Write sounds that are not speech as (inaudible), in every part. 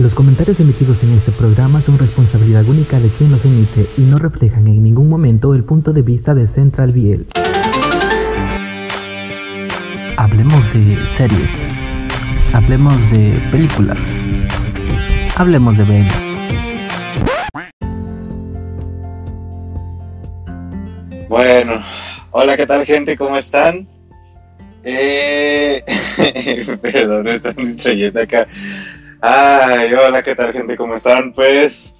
Los comentarios emitidos en este programa son responsabilidad única de quien los emite y no reflejan en ningún momento el punto de vista de Central Biel. Hablemos de series. Hablemos de películas. Hablemos de Ben. Bueno, hola, ¿qué tal gente? ¿Cómo están? Eh... (laughs) Perdón, me están distrayendo acá. Ay, hola, ¿qué tal gente? ¿Cómo están? Pues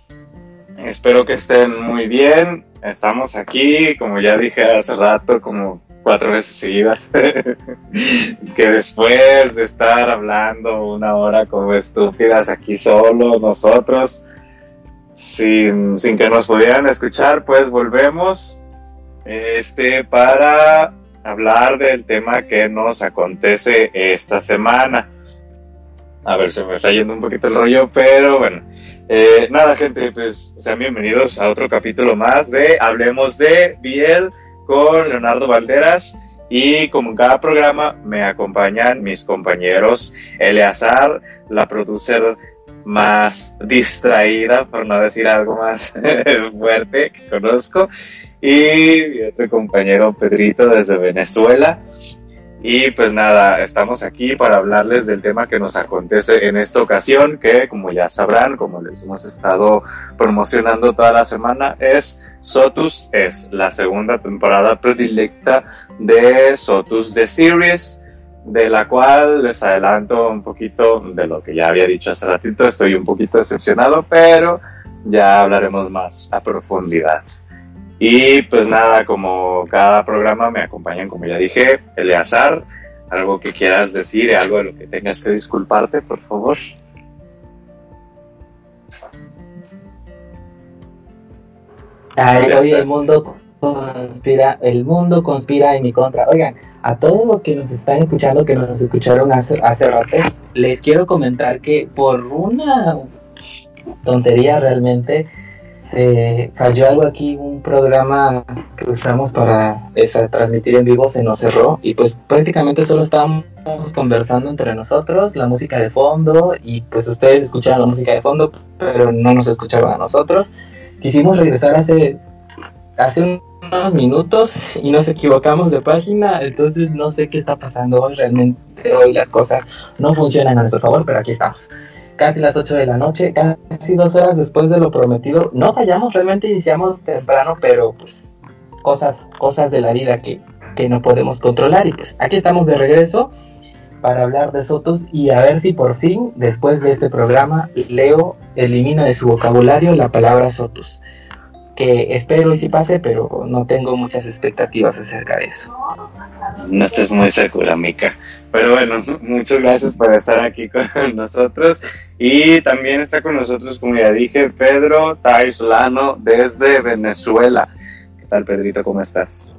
espero que estén muy bien. Estamos aquí, como ya dije hace rato, como cuatro veces seguidas, (laughs) que después de estar hablando una hora como estúpidas aquí solo nosotros, sin, sin que nos pudieran escuchar, pues volvemos este, para hablar del tema que nos acontece esta semana. A ver, se me está yendo un poquito el rollo, pero bueno. Eh, nada, gente, pues sean bienvenidos a otro capítulo más de Hablemos de Biel con Leonardo Valderas. Y como en cada programa me acompañan mis compañeros Eleazar, la producer más distraída, por no decir algo más (laughs) fuerte que conozco, y otro compañero Pedrito desde Venezuela. Y pues nada, estamos aquí para hablarles del tema que nos acontece en esta ocasión, que como ya sabrán, como les hemos estado promocionando toda la semana, es Sotus, es la segunda temporada predilecta de Sotus The Series, de la cual les adelanto un poquito de lo que ya había dicho hace ratito, estoy un poquito decepcionado, pero ya hablaremos más a profundidad. Y pues nada, como cada programa me acompañan, como ya dije, Eleazar, algo que quieras decir, algo de lo que tengas que disculparte, por favor. Ay, hoy el mundo conspira, el mundo conspira en mi contra. Oigan, a todos los que nos están escuchando, que nos escucharon hace, hace rato, les quiero comentar que por una tontería realmente, se falló algo aquí, un programa que usamos para esa, transmitir en vivo se nos cerró y pues prácticamente solo estábamos conversando entre nosotros, la música de fondo y pues ustedes escuchaban la música de fondo pero no nos escuchaban a nosotros. Quisimos regresar hace, hace unos minutos y nos equivocamos de página, entonces no sé qué está pasando hoy, realmente hoy las cosas no funcionan a nuestro favor, pero aquí estamos casi las 8 de la noche, casi dos horas después de lo prometido. No fallamos, realmente iniciamos temprano, pero pues cosas, cosas de la vida que, que no podemos controlar. Y pues aquí estamos de regreso para hablar de Sotos y a ver si por fin, después de este programa, Leo elimina de su vocabulario la palabra Sotos que espero y si pase, pero no tengo muchas expectativas acerca de eso. No estés muy segura, Mica. Pero bueno, muchas gracias por estar aquí con (laughs) nosotros. Y también está con nosotros, como ya dije, Pedro Taislano desde Venezuela. ¿Qué tal, Pedrito? ¿Cómo estás?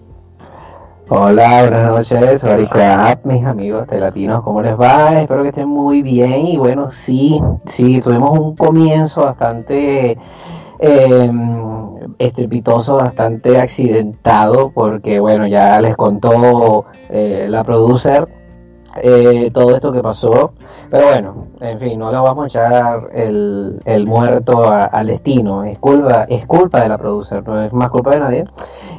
Hola, buenas noches, Crap, mis amigos de Latinos, ¿cómo les va? Espero que estén muy bien y bueno, sí, sí, tuvimos un comienzo bastante eh, estrepitoso, bastante accidentado, porque bueno, ya les contó eh, la producer eh, todo esto que pasó. Pero bueno, en fin, no le vamos a echar el, el muerto al destino. Es culpa, es culpa de la producer, no es más culpa de nadie.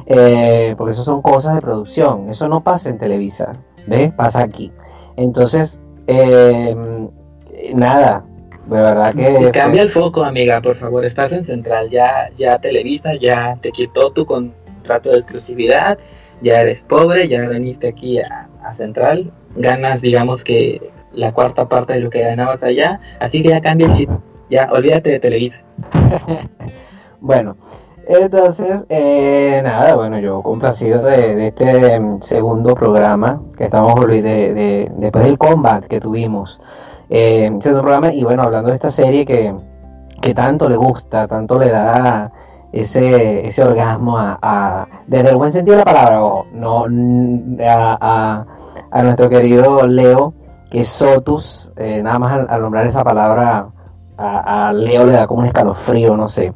Eh, porque eso son cosas de producción. Eso no pasa en Televisa. ¿Ves? Pasa aquí. Entonces, nada, de verdad que... Cambia el foco, amiga, por favor. Estás en Central, ya, ya Televisa, ya te quitó tu contrato de exclusividad, ya eres pobre, ya veniste aquí a, Central, ganas, digamos que la cuarta parte de lo que ganabas allá, así que ya cambia el chip, ya olvídate de Televisa. (laughs) bueno, entonces, eh, nada, bueno, yo complacido de, de este em, segundo programa que estamos de, de, después del combat que tuvimos eh, programa y bueno, hablando de esta serie que, que tanto le gusta, tanto le da ese, ese orgasmo a, desde el buen sentido de la palabra, no a, a, nuestro querido Leo, que es Sotus, eh, nada más al, nombrar esa palabra a, Leo le da como un escalofrío, no sé.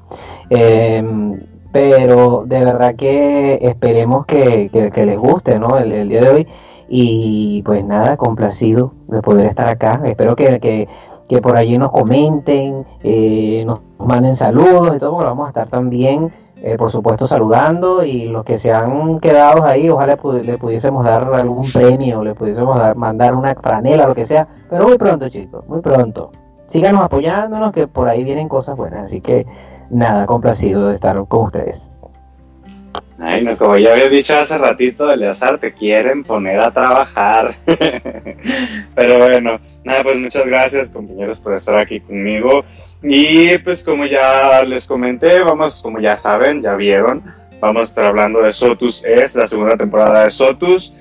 Em, pero de verdad que esperemos que, que, les guste ¿no? el, el día de hoy. Y pues nada, complacido de poder estar acá. Espero que, que por allí nos comenten, eh, nos manden saludos y todo, porque vamos a estar también, eh, por supuesto, saludando y los que se han quedado ahí, ojalá le pudiésemos dar algún premio, le pudiésemos dar, mandar una franela, lo que sea, pero muy pronto, chicos, muy pronto. Síganos apoyándonos, que por ahí vienen cosas buenas, así que nada, complacido de estar con ustedes. Ay, no, como ya había dicho hace ratito, Eleazar, te quieren poner a trabajar. (laughs) Pero bueno, nada, pues muchas gracias compañeros por estar aquí conmigo. Y pues como ya les comenté, vamos, como ya saben, ya vieron, vamos a estar hablando de Sotus Es, la segunda temporada de Sotus.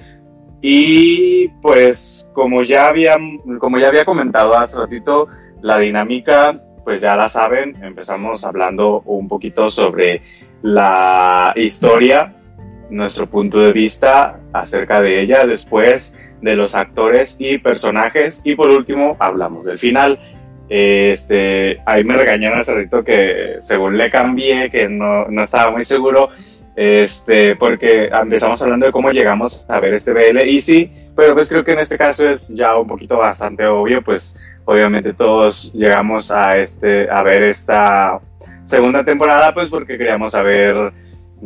Y pues como ya había, como ya había comentado hace ratito, la dinámica, pues ya la saben, empezamos hablando un poquito sobre la historia, nuestro punto de vista acerca de ella, después de los actores y personajes y por último hablamos del final. Este, ahí me regañaron hace rato que según le cambié, que no, no estaba muy seguro, este, porque empezamos hablando de cómo llegamos a ver este BL y sí, pero pues creo que en este caso es ya un poquito bastante obvio, pues obviamente todos llegamos a este, a ver esta segunda temporada, pues porque queríamos saber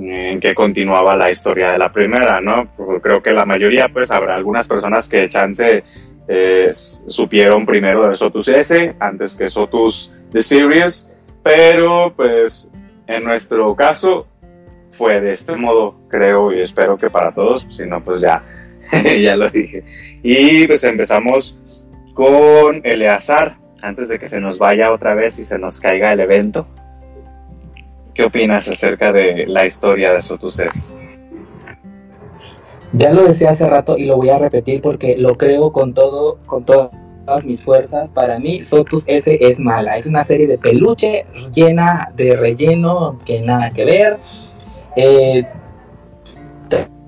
eh, en qué continuaba la historia de la primera, ¿no? Creo que la mayoría, pues habrá algunas personas que chance eh, supieron primero de Sotus S antes que Sotus The Series, pero pues en nuestro caso fue de este modo, creo y espero que para todos, si no, pues ya, (laughs) ya lo dije. Y pues empezamos con Eleazar, antes de que se nos vaya otra vez y se nos caiga el evento. ¿Qué opinas acerca de la historia de Sotus Ya lo decía hace rato y lo voy a repetir porque lo creo con todo, con todas mis fuerzas. Para mí, Sotus S es mala. Es una serie de peluche llena de relleno que nada que ver. Eh,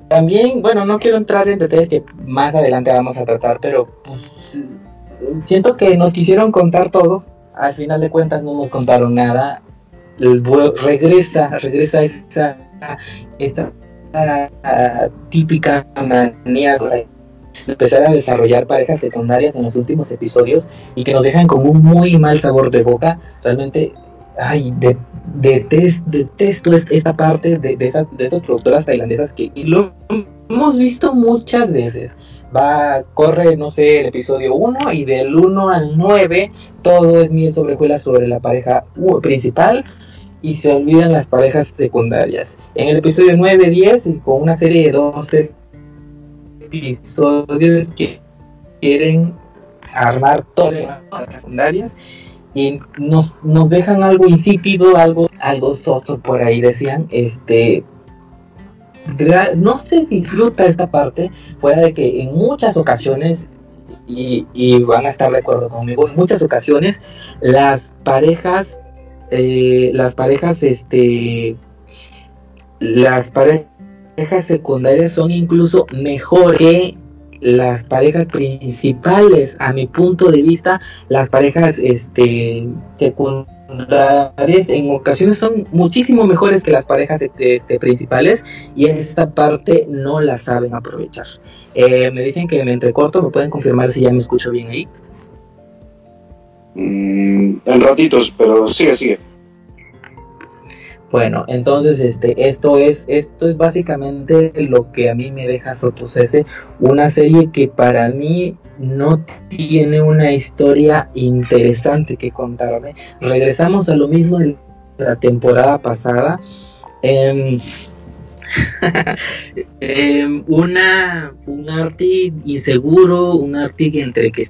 también, bueno, no quiero entrar en detalles que más adelante vamos a tratar, pero pues, siento que nos quisieron contar todo. Al final de cuentas no nos contaron nada regresa, regresa esa, esta típica manía de empezar a desarrollar parejas secundarias en los últimos episodios y que nos dejan con un muy mal sabor de boca. Realmente, ay, de, detesto esta parte de, esas, de esas productoras tailandesas que lo hemos visto muchas veces. Va, corre, no sé, el episodio 1 y del 1 al 9 todo es miel sobre sobre la pareja principal y se olvidan las parejas secundarias. En el episodio 9, 10, con una serie de 12 episodios que quieren armar todas las parejas secundarias y nos, nos dejan algo insípido, algo, algo soso por ahí decían, este no se disfruta esta parte fuera de que en muchas ocasiones y, van a estar de acuerdo conmigo, en muchas ocasiones las parejas eh, las parejas, este, las parejas secundarias son incluso mejor que las parejas principales, a mi punto de vista, las parejas este, secundarias en ocasiones son muchísimo mejores que las parejas este, principales y esta parte no la saben aprovechar. Eh, me dicen que me entrecorto, me pueden confirmar si ya me escucho bien ahí. Mm, en ratitos, pero sigue, sigue. Bueno, entonces este, esto es, esto es básicamente lo que a mí me deja Sotosese, una serie que para mí no tiene una historia interesante que contarme. Regresamos a lo mismo de la temporada pasada. Eh, (laughs) una, un arte inseguro, un arte entre que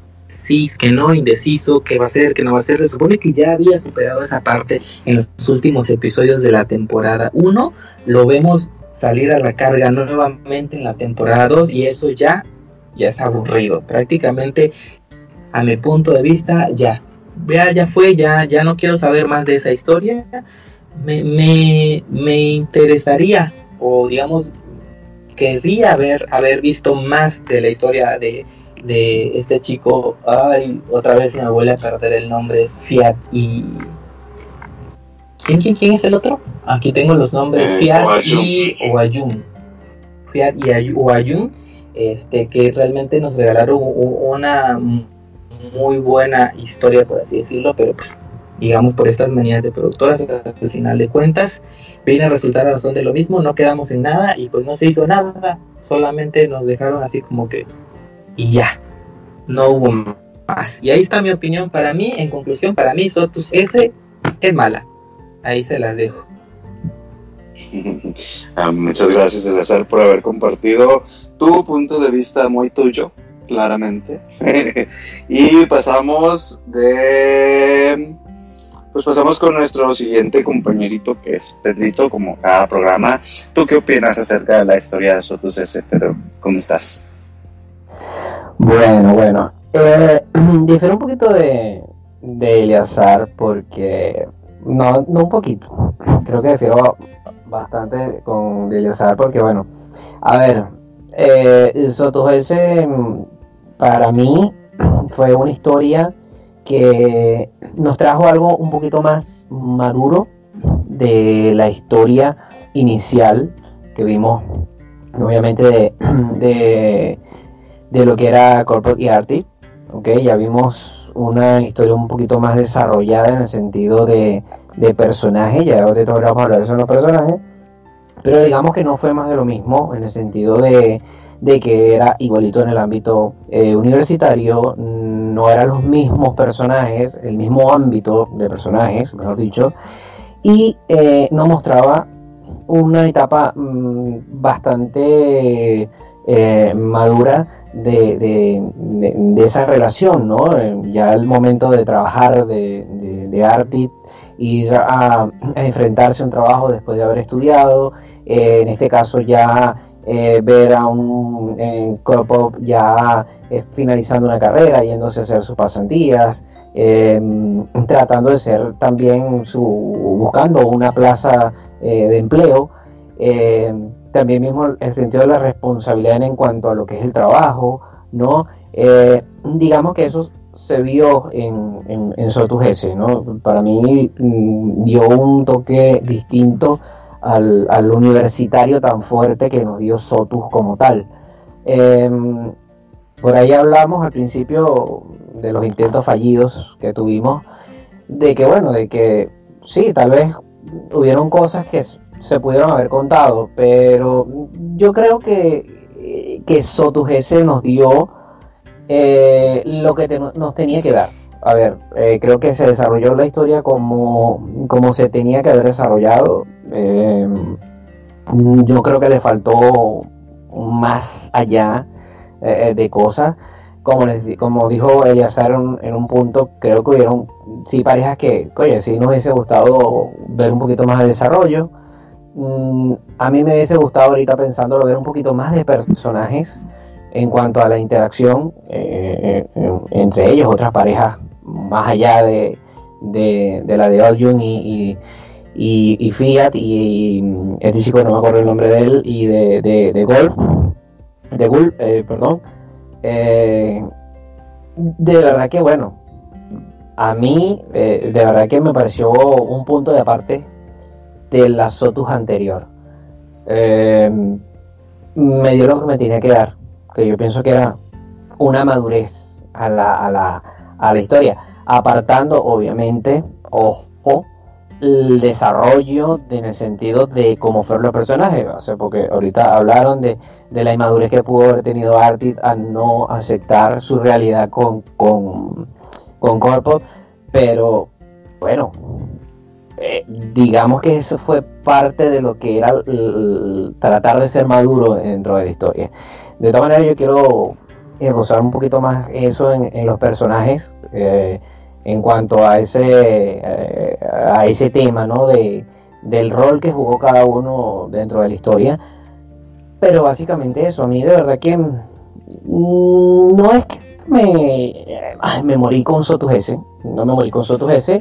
que no, indeciso, qué va a ser, qué no va a ser. Se supone que ya había superado esa parte en los últimos episodios de la temporada 1. Lo vemos salir a la carga nuevamente en la temporada 2 y eso ya, ya es aburrido. Prácticamente, a mi punto de vista, ya. Ya, ya fue, ya, ya no quiero saber más de esa historia. Me, me, me interesaría, o digamos, querría haber, haber visto más de la historia de de este chico, ay, otra vez me vuelve a perder el nombre, Fiat y... ¿Quién, quién, quién es el otro? Aquí tengo los nombres, eh, Fiat y Oayun. Fiat y Oayun, este, que realmente nos regalaron una muy buena historia, por así decirlo, pero pues digamos por estas manías de productoras, al final de cuentas, viene a resultar a razón de lo mismo, no quedamos en nada y pues no se hizo nada, solamente nos dejaron así como que y ya, no hubo más. Y ahí está mi opinión para mí, en conclusión, para mí Sotus S es mala, ahí se las dejo. (laughs) Ah, muchas gracias, César, por haber compartido tu punto de vista muy tuyo, claramente. (laughs) y pasamos de. Pues pasamos con nuestro siguiente compañerito que es Pedrito, como cada programa. ¿Tú qué opinas acerca de la historia de Sotus S, Pedro? ¿Cómo estás? Bueno, bueno. Eh, (clears throat) difiere un poquito de, de Eleazar porque. No, no un poquito. Creo que difiero bastante con Eleazar porque, bueno, a ver, eh, Sotojese para mí fue una historia que nos trajo algo un poquito más maduro de la historia inicial que vimos, obviamente, de, (clears throat) de, lo que era Corporate y Artie. Okay, ya vimos una historia un poquito más desarrollada en el sentido de, de personaje, ya de todo vamos a hablar de los personajes, pero digamos que no fue más de lo mismo en el sentido de, que era igualito en el ámbito eh, universitario, no eran los mismos personajes, el mismo ámbito de personajes, mejor dicho, y eh, nos mostraba una etapa mm, bastante eh, madura de, esa relación, ¿no? Ya el momento de trabajar de, de, ir a, enfrentarse a un trabajo después de haber estudiado, eh, en este caso ya eh, ver a un en ya eh, finalizando una carrera, yéndose a hacer sus pasantías, tratando de ser también su, buscando una plaza de empleo, también mismo el sentido de la responsabilidad en cuanto a lo que es el trabajo, ¿no? digamos que eso se vio en, en, en ¿no? Para mí mm, dio un toque distinto al, universitario tan fuerte que nos dio Sotus como tal. Em, por ahí hablamos al principio de los intentos fallidos que tuvimos, de que bueno, de que sí, tal vez hubieron cosas que se pudieron haber contado, pero yo creo que, que Sotus ese nos dio eh, lo que nos tenía que dar. A ver, eh, creo que se desarrolló la historia como, como se tenía que haber desarrollado. Eh, yo creo que le faltó más allá eh, de cosas. Como, les, como dijo Eliazar en, un punto, creo que hubieron sí parejas que, oye, sí nos hubiese gustado ver un poquito más de desarrollo. Mm, a mí me hubiese gustado ahorita pensándolo ver un poquito más de personajes en cuanto a la interacción entre ellos, otras parejas más allá de, la de Odyun y, y, Fiat y, este chico no me acuerdo el nombre de él y de, de, de Gol, de Gul, eh, perdón. Eh, de verdad que bueno, a mí eh, de verdad que me pareció un punto de aparte de la Sotus anterior. me dio lo que me tenía que dar, que yo pienso que era una madurez a la, a la historia, apartando obviamente, ojo, el desarrollo en el sentido de cómo fueron los personajes, porque ahorita hablaron de, la inmadurez que pudo haber tenido Artit al no aceptar su realidad con, con, con pero bueno, eh, digamos que eso fue parte de lo que era tratar de ser maduro dentro de la historia. De todas maneras, yo quiero esbozar un poquito más eso en, los personajes eh, en cuanto a ese, eh, a ese tema, ¿no? De, del rol que jugó cada uno dentro de la historia. Pero básicamente eso, a mí de verdad que mm, no es que me, me morí con Sotugese, no me morí con Sotugese,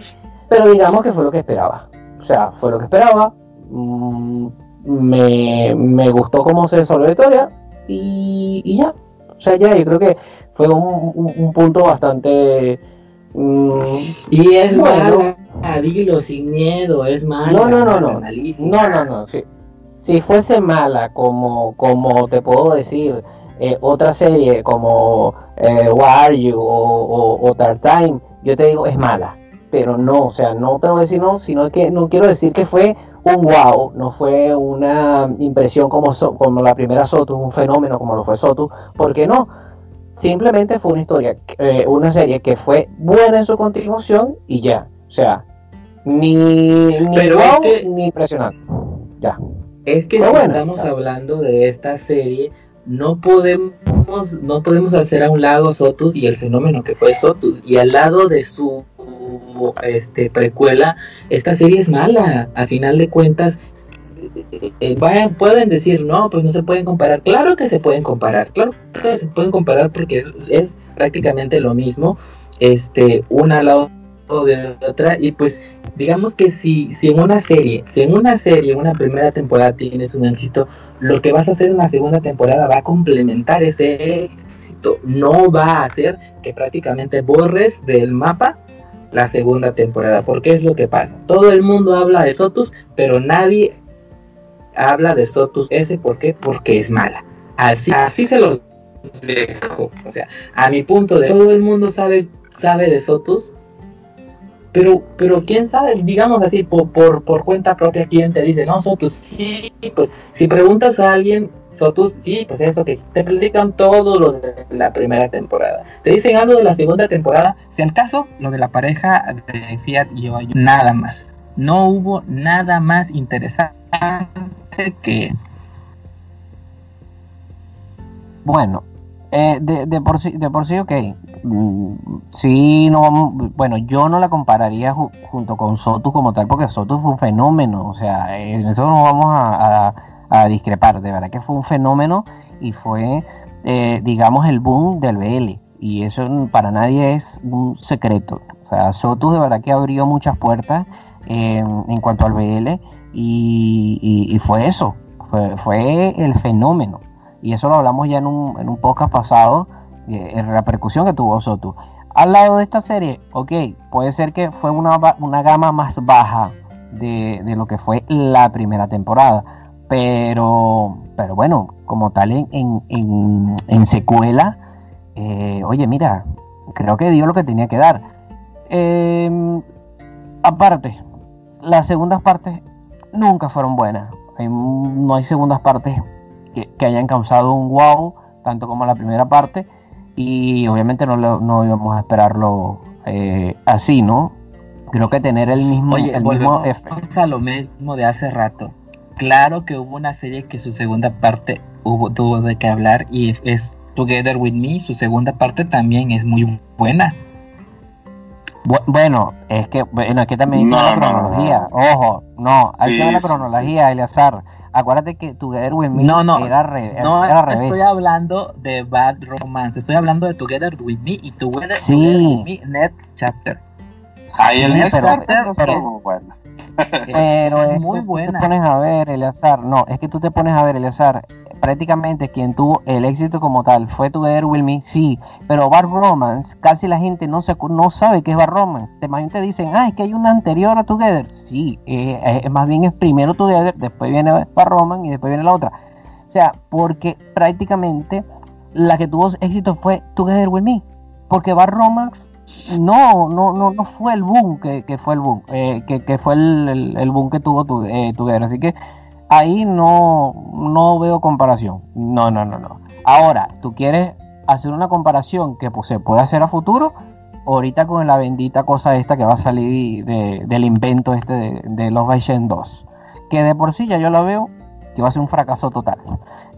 pero digamos que fue lo que esperaba. O sea, fue lo que esperaba. Mm, me, me, gustó cómo se desarrolló la historia y, y ya, sea, ya yo creo que fue un, punto bastante... Mm, y es malo, dilo sin miedo, es malo. No, no, no, no. No, no, no, Si fuese mala, como, como te puedo decir, eh, otra serie como eh, What Are You o, o, Time, yo te digo es mala. Pero no, o sea, no tengo que decir no, sino que no quiero decir que fue un wow, no fue una impresión como, como la primera Sotus, un fenómeno como lo fue Sotus, porque no, simplemente fue una historia, eh, una serie que fue buena en su continuación y ya, o sea, ni, ni wow ni impresionante, ya. Es que si estamos hablando de esta serie, no podemos, no podemos hacer a un lado Sotus y el fenómeno que fue Sotus, y al lado de su este, precuela, esta serie es mala. A final de cuentas, eh, vayan, pueden decir, no, pues no se pueden comparar. Claro que se pueden comparar, claro que se pueden comparar porque es, prácticamente lo mismo, este, una al lado de otra, y pues digamos que si, si en una serie, si en una serie, en una primera temporada tienes un éxito, lo que vas a hacer en la segunda temporada va a complementar ese éxito, no va a hacer que prácticamente borres del mapa la segunda temporada, porque es lo que pasa. Todo el mundo habla de Sotus, pero nadie habla de Sotus S, ¿por qué? Porque es mala. Así, así se los dejo. O sea, a mi punto de todo el mundo sabe, sabe de Sotus, pero, pero quién sabe, digamos así, por, por, por cuenta propia, quién te dice, no, Sotus, sí, pues si preguntas a alguien, Sotus, sí, pues eso que te platican todo lo de la primera temporada. Te dicen algo de la segunda temporada, si al caso, lo de la pareja de Fiat y Oayo, nada más. No hubo nada más interesante que... Bueno, eh, de, de, por sí, de por sí, ok. Mm, sí, no, bueno, yo no la compararía junto con Sotus como tal, porque Sotus fue un fenómeno. O sea, en eso no vamos a discrepar. De verdad que fue un fenómeno y fue, eh, digamos, el boom del BL. Y eso para nadie es un secreto. O sea, Sotus de verdad que abrió muchas puertas en cuanto al BL y, fue eso, fue, fue, el fenómeno. Y eso lo hablamos ya en un, en un podcast pasado, eh, en la repercusión que tuvo Sotus. Al lado de esta serie, ok, puede ser que fue una, una gama más baja de, de lo que fue la primera temporada pero, pero bueno, como tal en, en, en, secuela, eh, oye, mira, creo que dio lo que tenía que dar. Em, aparte, las segundas partes nunca fueron buenas. no hay segundas partes que, hayan causado un wow, tanto como la primera parte. Y obviamente no, no íbamos a esperarlo eh, así, ¿no? Creo que tener el mismo, el mismo efecto. lo mismo de hace rato claro que hubo una serie que su segunda parte hubo, tuvo de qué hablar y es Together With Me, su segunda parte también es muy buena. Bueno, es que, bueno, es que también hay que la cronología. Ojo, no, hay que ver la cronología, Eleazar. Acuérdate que Together With Me no, no, era, re, no, estoy hablando de Bad Romance, estoy hablando de Together With Me y Together, With Me Next Chapter. Ahí el Next Chapter, pero, bueno. Pero es, muy buena. Tú te pones a ver, Eleazar. No, es que tú te pones a ver, Eleazar. Prácticamente quien tuvo el éxito como tal fue Together Will Me, sí. Pero Bar Romance, casi la gente no, se, no sabe qué es Bar Romance. Te te dicen, ah, es que hay una anterior a Together. Sí, eh, eh, más bien es primero Together, después viene Bar Romance y después viene la otra. O sea, porque prácticamente la que tuvo éxito fue Together Will Me. Porque Bar Romance no, no, no, no fue el boom que, fue el boom, eh, que, fue el, boom que tuvo tu, eh, Así que ahí no, no veo comparación. No, no, no, no. Ahora, tú quieres hacer una comparación que pues, se puede hacer a futuro, ahorita con la bendita cosa esta que va a salir del invento este de, de los Baishen 2. Que de por sí ya yo la veo que va a ser un fracaso total.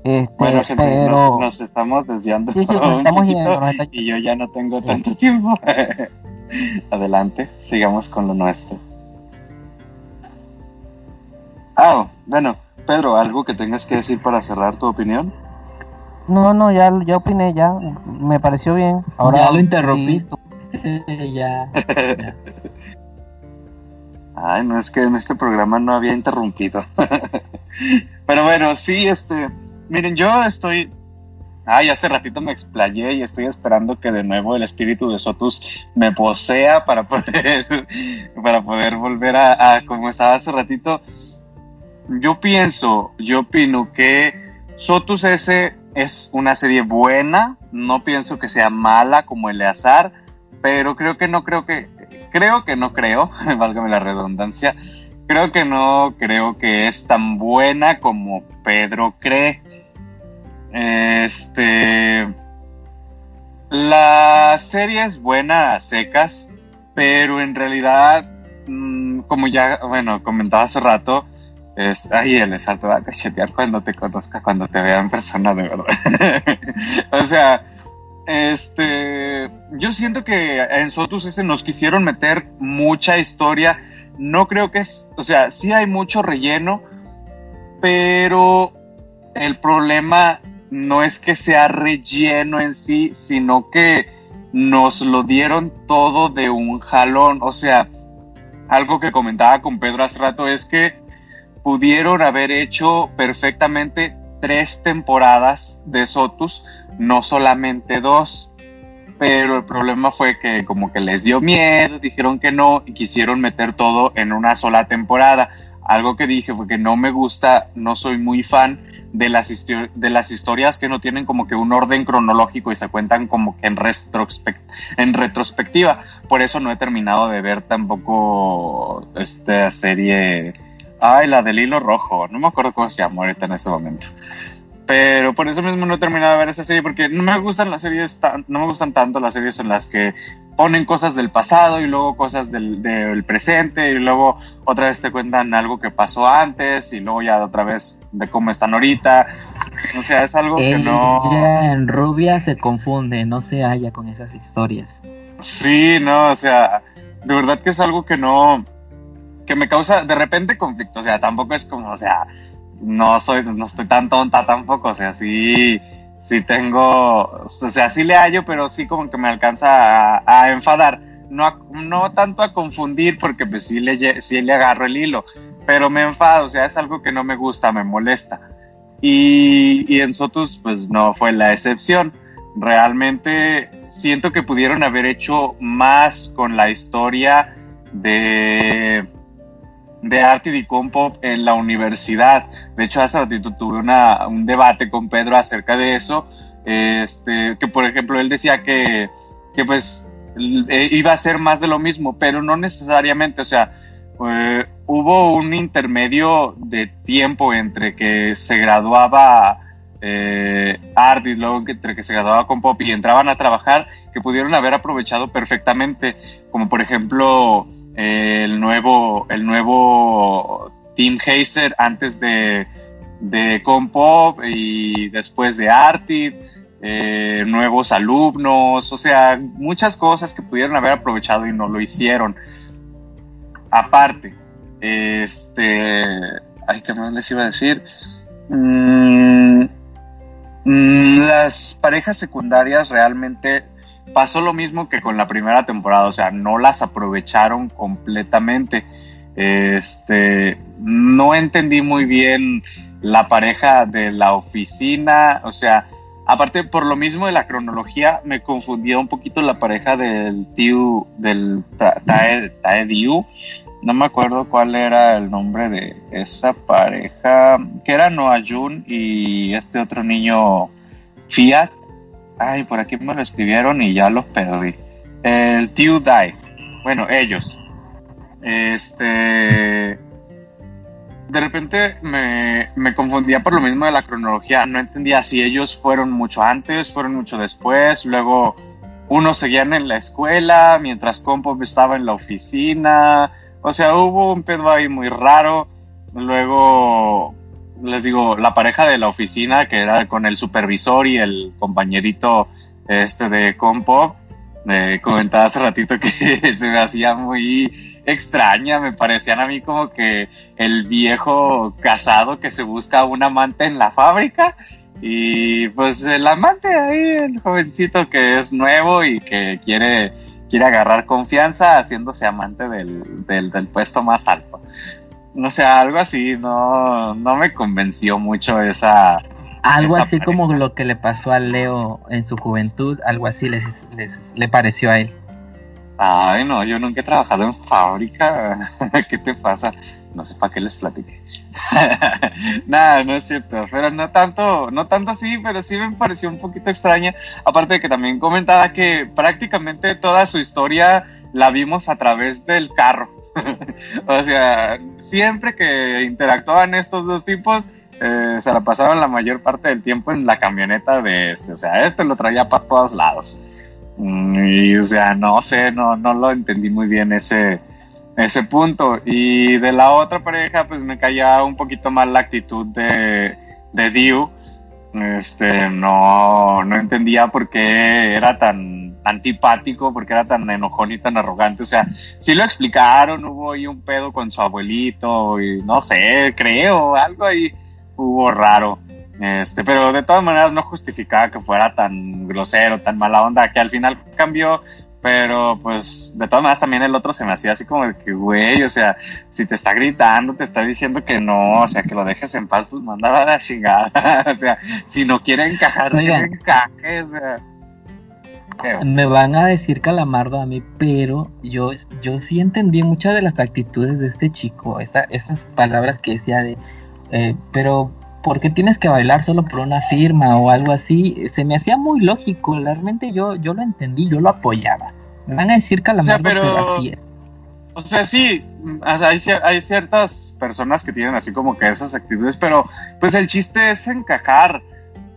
Este, bueno, gente, pero... nos, estamos desviando. Sí, sí, estamos Y yo ya no tengo tanto (laughs) tiempo. Adelante, sigamos con lo nuestro. Ah, bueno, Pedro, ¿algo que tengas que decir para cerrar tu opinión? No, no, ya, ya opiné, ya. Me pareció bien. Ahora ya lo interrumpí. (laughs) ya. (laughs) Ay, no es que en este programa no había interrumpido. (laughs) Pero bueno, sí, este Miren, yo estoy. Ay, hace ratito me explayé y estoy esperando que de nuevo el espíritu de Sotus me posea para poder, para poder volver a, como estaba hace ratito. Yo pienso, yo opino que Sotus S es una serie buena, no pienso que sea mala como Eleazar, pero creo que no creo que, creo que no creo, (laughs) válgame la redundancia, creo que no creo que es tan buena como Pedro cree. Este, la serie es buena a secas, pero en realidad, mm, como ya, bueno, comentaba hace rato, es, ay, el salto va a cachetear cuando te conozca, cuando te vea en persona, de verdad. (laughs) o sea, este, yo siento que en Sotus ese nos quisieron meter mucha historia. No creo que es, o sea, sí hay mucho relleno, pero el problema no es que sea relleno en sí, sino que nos lo dieron todo de un jalón. O sea, algo que comentaba con Pedro hace rato es que pudieron haber hecho perfectamente tres temporadas de Sotus, no solamente dos. Pero el problema fue que como que les dio miedo, dijeron que no y quisieron meter todo en una sola temporada. Algo que dije fue que no me gusta, no soy muy fan de las, de las historias que no tienen como que un orden cronológico y se cuentan como que en, en retrospectiva. Por eso no he terminado de ver tampoco esta serie Ay, la del hilo rojo. No me acuerdo cómo se llama ahorita en este momento. Pero por eso mismo no he terminado de ver esa serie porque no me gustan las series, no me gustan tanto las series en las que ponen cosas del pasado y luego cosas del, del, presente y luego otra vez te cuentan algo que pasó antes y luego ya otra vez de cómo están ahorita. O sea, es algo que no... en Rubia se confunde, no se halla con esas historias. Sí, no, o sea, de verdad que es algo que no, que me causa de repente conflicto, o sea, tampoco es como, o sea, no soy, no estoy tan tonta tampoco, o sea, sí, sí tengo, o sea, sí le hallo, pero sí como que me alcanza a, enfadar. No, no tanto a confundir, porque pues sí le, sí le agarro el hilo, pero me enfado, o sea, es algo que no me gusta, me molesta. Y, y en Sotus, pues no fue la excepción. Realmente siento que pudieron haber hecho más con la historia de de arte y compo en la universidad. De hecho, hace ratito tuve una, un debate con Pedro acerca de eso. Este, que por ejemplo, él decía que, que pues eh, iba a ser más de lo mismo, pero no necesariamente. O sea, eh, hubo un intermedio de tiempo entre que se graduaba eh, luego entre que se graduaba con Pop y entraban a trabajar que pudieron haber aprovechado perfectamente, como por ejemplo el nuevo, el nuevo Team Hazer antes de, de Compop y después de Artid, eh, nuevos alumnos, o sea, muchas cosas que pudieron haber aprovechado y no lo hicieron. Aparte, este, ay, ¿qué más les iba a decir? Mm, las parejas secundarias realmente pasó lo mismo que con la primera temporada, o sea, no las aprovecharon completamente. Este, no entendí muy bien la pareja de la oficina, o sea, aparte por lo mismo de la cronología, me confundía un poquito la pareja del tío, del Taediu, no me acuerdo cuál era el nombre de esa pareja, que era Noah Jun y este otro niño Fiat, Ay, por aquí me lo escribieron y ya los perdí. El Tiu Dai. Bueno, ellos. Este. De repente me, me, confundía por lo mismo de la cronología. No entendía si ellos fueron mucho antes, fueron mucho después. Luego, unos seguían en la escuela, mientras Compo estaba en la oficina. O sea, hubo un pedo ahí muy raro. Luego, les digo, la pareja de la oficina, que era con el supervisor y el compañerito este de Compo, me comentaba hace ratito que (laughs) se me hacía muy extraña, me parecían a mí como que el viejo casado que se busca un amante en la fábrica y pues el amante ahí, el jovencito que es nuevo y que quiere, quiere agarrar confianza haciéndose amante del, del, del puesto más alto no sé, algo así, no, no me convenció mucho esa... Algo así como lo que le pasó a Leo en su juventud, algo así les, les, le pareció a él. Ay, no, yo nunca he trabajado en fábrica. (laughs) ¿Qué te pasa? No sé para qué les platiqué. (laughs) Nada, no es cierto. Pero no tanto, no tanto así, pero sí me pareció un poquito extraña. Aparte de que también comentaba que prácticamente toda su historia la vimos a través del carro. (laughs) o sea, siempre que interactuaban estos dos tipos, eh, se la pasaban la mayor parte del tiempo en la camioneta de este. O sea, este lo traía para todos lados. Mm, y, o sea, no sé, no, no lo entendí muy bien ese, ese punto. Y de la otra pareja, pues me caía un poquito mal la actitud de, de. Este, no, no entendía por qué era tan antipático, por qué era tan enojón y tan arrogante. O sea, sí lo explicaron, hubo ahí un pedo con su abuelito y no sé, creo, algo ahí hubo raro. Este, pero de todas maneras no justificaba que fuera tan grosero, tan mala onda, que al final cambió, pero pues de todas maneras también el otro se me hacía así como de que, güey, o sea, si te está gritando, te está diciendo que no, o sea, que lo dejes en paz, pues mandar a la chingada, (laughs) o sea, si no quiere encajar, no encaje, o sea. Me van a decir calamardo a mí, pero yo, yo sí entendí muchas de las actitudes de este chico, esta, esas palabras que decía de, eh, pero ¿por qué tienes que bailar solo por una firma o algo así? Se me hacía muy lógico, realmente yo, yo lo entendí, yo lo apoyaba. Me van a decir calamardo, pero... así es. O sea, sí, hay, hay, ciertas personas que tienen así como que esas actitudes, pero pues el chiste es encajar.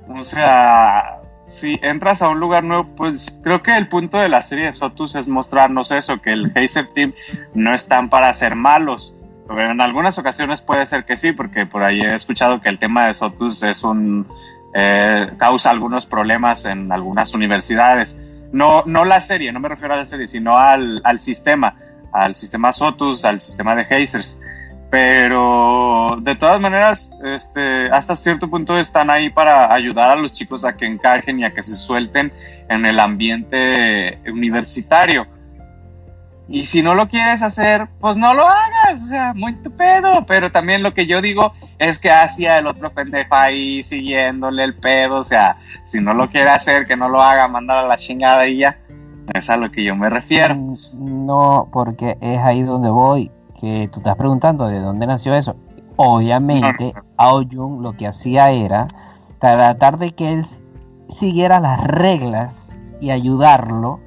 O sea, si entras a un lugar nuevo, pues creo que el punto de la serie de Sotus es mostrarnos eso, que el Hazer Team no están para ser malos, en algunas ocasiones puede ser que sí, porque por ahí he escuchado que el tema de Sotus es un eh, causa algunos problemas en algunas universidades. No, no la serie, no me refiero a la serie, sino al, sistema, al sistema Sotus, al sistema de Hazers. Pero de todas maneras, este, hasta cierto punto están ahí para ayudar a los chicos a que encajen y a que se suelten en el ambiente universitario y si no lo quieres hacer, pues no lo hagas, o sea, muy tu pedo. Pero también lo que yo digo es que hacía el otro pendejo ahí siguiéndole el pedo, o sea, si no lo quiere hacer, que no lo haga, mandar a la chingada y ya. Es a lo que yo me refiero. Mm, no, porque es ahí donde voy, que tú estás preguntando de dónde nació eso. Obviamente, no, lo que hacía era tratar de que él siguiera las reglas y ayudarlo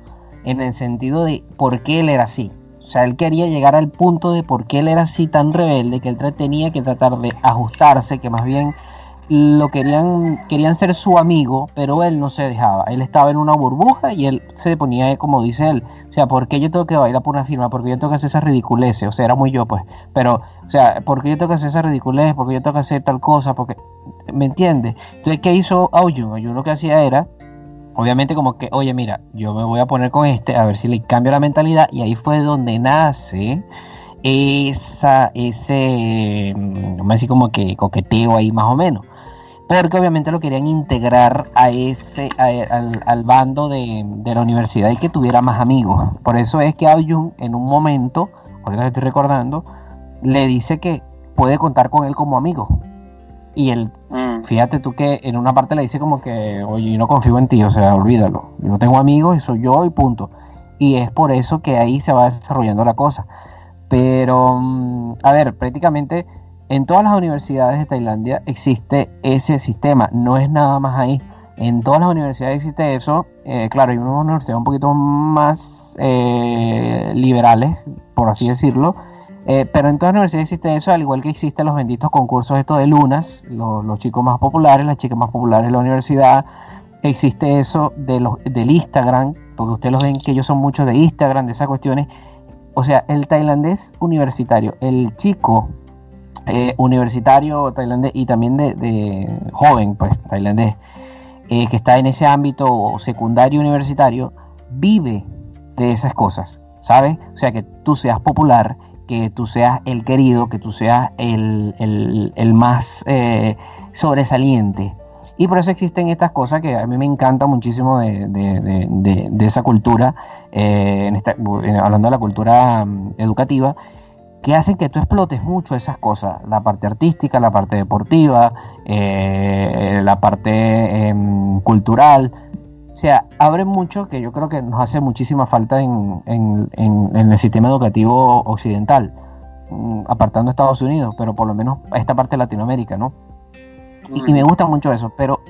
en el sentido de por qué él era así. O sea, él quería llegar al punto de por qué él era así tan rebelde, que él tenía que tratar de ajustarse, que más bien lo querían, querían ser su amigo, pero él no se dejaba. Él estaba en una burbuja y él se ponía, como dice él, o sea, ¿por qué yo tengo que bailar por una firma? ¿Por qué yo tengo que hacer esa ridiculez? O sea, era muy yo, pues. Pero, o sea, ¿por qué yo tengo que hacer esa ridiculez? ¿Por qué yo tengo que hacer tal cosa? Porque, ¿me entiendes? Entonces, ¿qué hizo Aoyun? Aoyun lo que hacía era obviamente como que, oye, mira, yo me voy a poner con este, a ver si le cambio la mentalidad, y ahí fue donde nace esa, ese, no me decir como que coqueteo ahí más o menos. Porque obviamente lo querían integrar a ese, al, bando de, la universidad y que tuviera más amigos. Por eso es que Aoyun en un momento, ahorita estoy recordando, le dice que puede contar con él como amigo. Y él, mm. Fíjate tú que en una parte le dice como que, oye, yo no confío en ti, o sea, olvídalo. Yo no tengo amigos y soy yo y punto. Y es por eso que ahí se va desarrollando la cosa. Pero, mm, a ver, prácticamente en todas las universidades de Tailandia existe ese sistema, no es nada más ahí. En todas las universidades existe eso. Eh, claro, hay unas universidades un poquito más eh, liberales, por así decirlo, eh, pero en todas las universidades existe eso, al igual que existen los benditos concursos estos de lunas, los, chicos más populares, las chicas más populares de la universidad. Existe eso de los, del Instagram, porque ustedes los ven que ellos son muchos de Instagram, de esas cuestiones. O sea, el tailandés universitario, el chico eh, universitario tailandés y también de, joven, pues tailandés, eh, que está en ese ámbito secundario universitario, vive de esas cosas, ¿sabes? O sea, que tú seas popular que tú seas el querido, que tú seas el, más eh, sobresaliente. Y por eso existen estas cosas que a mí me encanta muchísimo de, esa cultura, eh, hablando de la cultura mm, educativa, que hacen que tú explotes mucho esas cosas, la parte artística, la parte deportiva, eh, la parte em, cultural, O sea, abre mucho que yo creo que nos hace muchísima falta en, el sistema educativo occidental, mm, apartando Estados Unidos, pero por lo menos esta parte de Latinoamérica, ¿no? Y, me gusta mucho eso, pero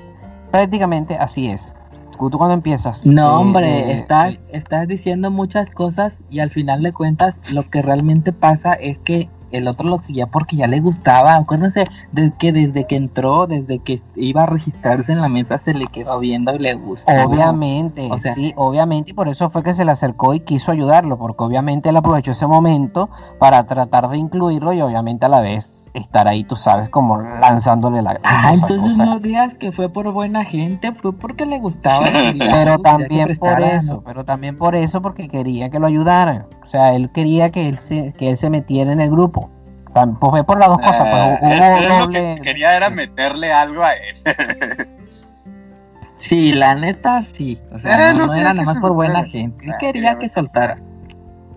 prácticamente así es. Tú cuando empiezas... No, eh, hombre, eh, estás, estás diciendo muchas cosas y al final de cuentas lo que realmente pasa es que el otro lo seguía porque ya le gustaba. Acuérdense de que desde que entró, desde que iba a registrarse en la mesa, se le quedó viendo y le gustó. Obviamente, sí, obviamente, y por eso fue que se le acercó y quiso ayudarlo, porque obviamente él aprovechó ese momento para tratar de incluirlo y obviamente a la vez estar ahí, tú sabes, como lanzándole la... Ah, entonces no digas que fue por buena gente, fue porque le gustaba. (laughs) pero también por eso, pero también por eso, porque quería que lo ayudaran. O sea, él quería que él se, que él se metiera en el grupo. Pues fue por las dos cosas. Pues, lo que quería era meterle algo a él. sí, la neta sí. O sea, no, era nada más por buena gente. Él quería que soltara.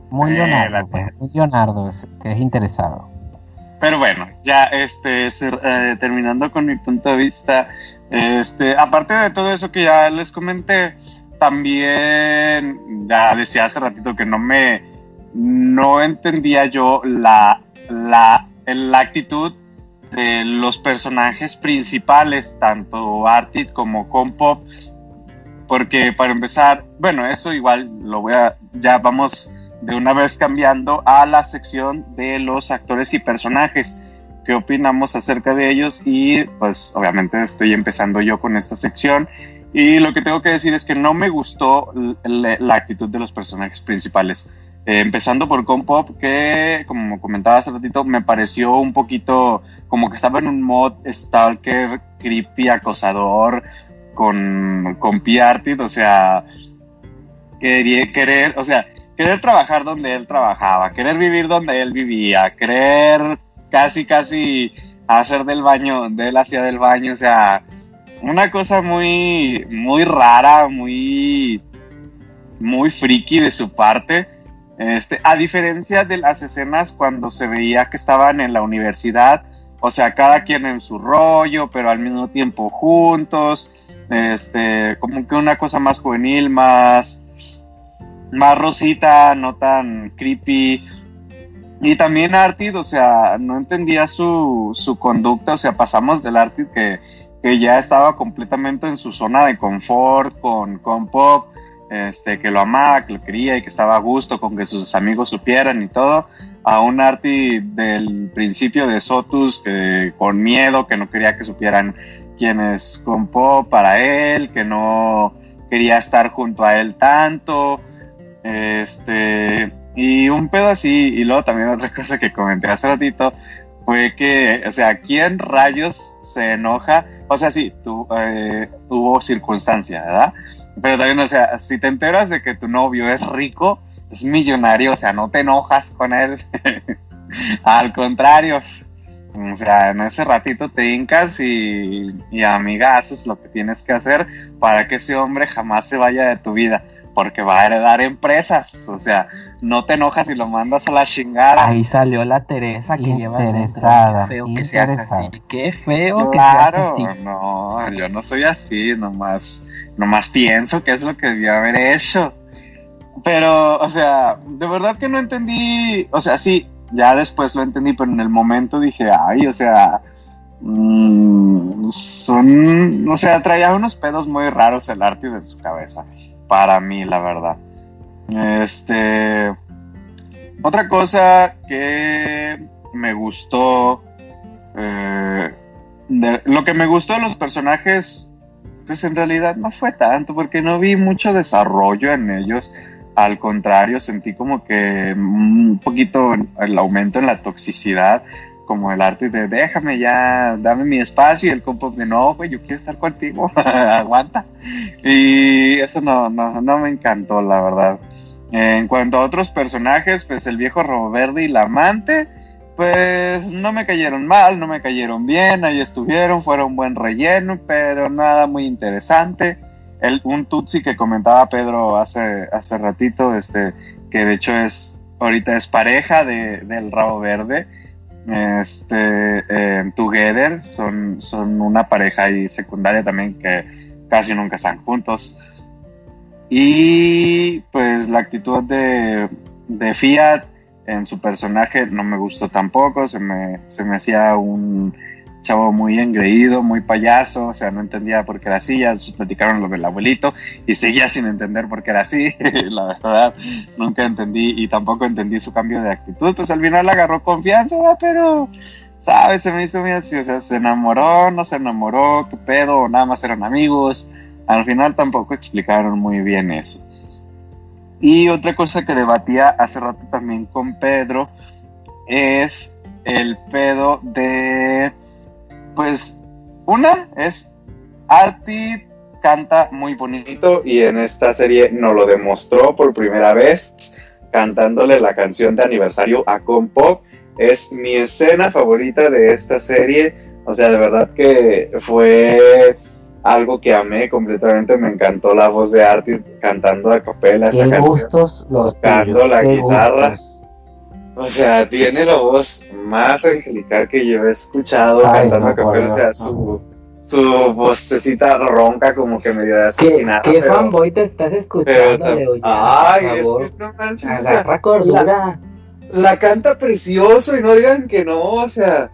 Muy Leonardo, pues, muy Leonardo, que es interesado. Pero bueno, ya este, eh, terminando con mi punto de vista, este, aparte de todo eso que ya les comenté, también ya decía hace ratito que no me, no entendía yo la, la, la actitud de los personajes principales, tanto Artit como Compop, porque para empezar, bueno, eso igual lo voy a, ya vamos de una vez cambiando a la sección de los actores y personajes. ¿Qué opinamos acerca de ellos? Y pues obviamente estoy empezando yo con esta sección. Y lo que tengo que decir es que no me gustó la, actitud de los personajes principales. Eh, empezando por Compop, que como comentaba hace ratito, me pareció un poquito como que estaba en un mod stalker, creepy, acosador, con, con Piartit, o sea, quería querer, o sea, querer trabajar donde él trabajaba, querer vivir donde él vivía, querer casi, casi hacer del baño, de él hacía del baño, o sea, una cosa muy, muy rara, muy, muy friki de su parte. Este, a diferencia de las escenas cuando se veía que estaban en la universidad, o sea, cada quien en su rollo, pero al mismo tiempo juntos, este, como que una cosa más juvenil, más, más rosita, no tan creepy. Y también Artid, o sea, no entendía su, su conducta, o sea, pasamos del Artid que, que, ya estaba completamente en su zona de confort con, con Pop, este, que lo amaba, que lo quería y que estaba a gusto con que sus amigos supieran y todo, a un Artid del principio de Sotus con miedo, que no quería que supieran quién es con Pop para él, que no quería estar junto a él tanto, este, y un pedo así, y luego también otra (laughs) cosa que comenté hace ratito, fue que, o sea, ¿quién rayos se enoja? O sea, sí, tú, eh, hubo circunstancia, ¿verdad? Pero también, o sea, si te enteras de que tu novio es rico, es millonario, o sea, no te enojas con él. (laughs) Al contrario, o sea, en ese ratito te hincas y, y amiga, eso es lo que tienes que hacer para que ese hombre jamás se vaya de tu vida, porque va a heredar empresas. O sea, no te enojas y lo mandas a la chingada. Ahí salió la Teresa que lleva interesada. Qué feo que seas así. Qué feo que seas así. No, yo no soy así, nomás, nomás pienso que es lo que debía haber hecho. Pero, o sea, de verdad que no entendí, o sea, sí, ya después lo entendí, pero en el momento dije, ay, o sea, mm, son, o sea, traía unos pedos muy raros el arte de su cabeza, para mí, la verdad. Este, otra cosa que me gustó, eh, lo que me gustó de los personajes, pues en realidad no fue tanto, porque no vi mucho desarrollo en ellos. Al contrario, sentí como que un poquito el aumento en la toxicidad, como el arte de déjame ya, dame mi espacio y el compo de no, güey, yo quiero estar contigo, (laughs) aguanta. Y eso no, no, no me encantó, la verdad. En cuanto a otros personajes, pues el viejo Robo Verde y la amante, pues no me cayeron mal, no me cayeron bien, ahí estuvieron, fueron buen relleno, pero nada muy interesante el, un Tutsi que comentaba Pedro hace, hace ratito, este, que de hecho es, ahorita es pareja de, del Rabo Verde, este, eh, Together, son, son una pareja y secundaria también que casi nunca están juntos. Y pues la actitud de, de Fiat en su personaje no me gustó tampoco, se me, se me hacía un chavo muy engreído, muy payaso, o sea, no entendía por qué era así, ya platicaron lo del abuelito y seguía sin entender por qué era así, (laughs) la verdad, nunca entendí y tampoco entendí su cambio de actitud, pues al final agarró confianza, pero, ¿sabes? Se me hizo muy así, o sea, se enamoró, no se enamoró, qué pedo, nada más eran amigos, al final tampoco explicaron muy bien eso. Y otra cosa que debatía hace rato también con Pedro es el pedo de pues una es Artie canta muy bonito y en esta serie nos lo demostró por primera vez cantándole la canción de aniversario a Compop. Es mi escena favorita de esta serie. O sea, de verdad que fue algo que amé completamente. Me encantó la voz de Artie cantando a capela esa canción. tocando la guitarra. O sea, tiene la voz más angelical que yo he escuchado cantando a capela. O sea, su, su vocecita ronca como que medio de asesinada. ¿Qué, qué fanboy te estás escuchando, Leo? Ay, es que no manches. Agarra cordura. La, la, canta precioso y no digan que no, o sea,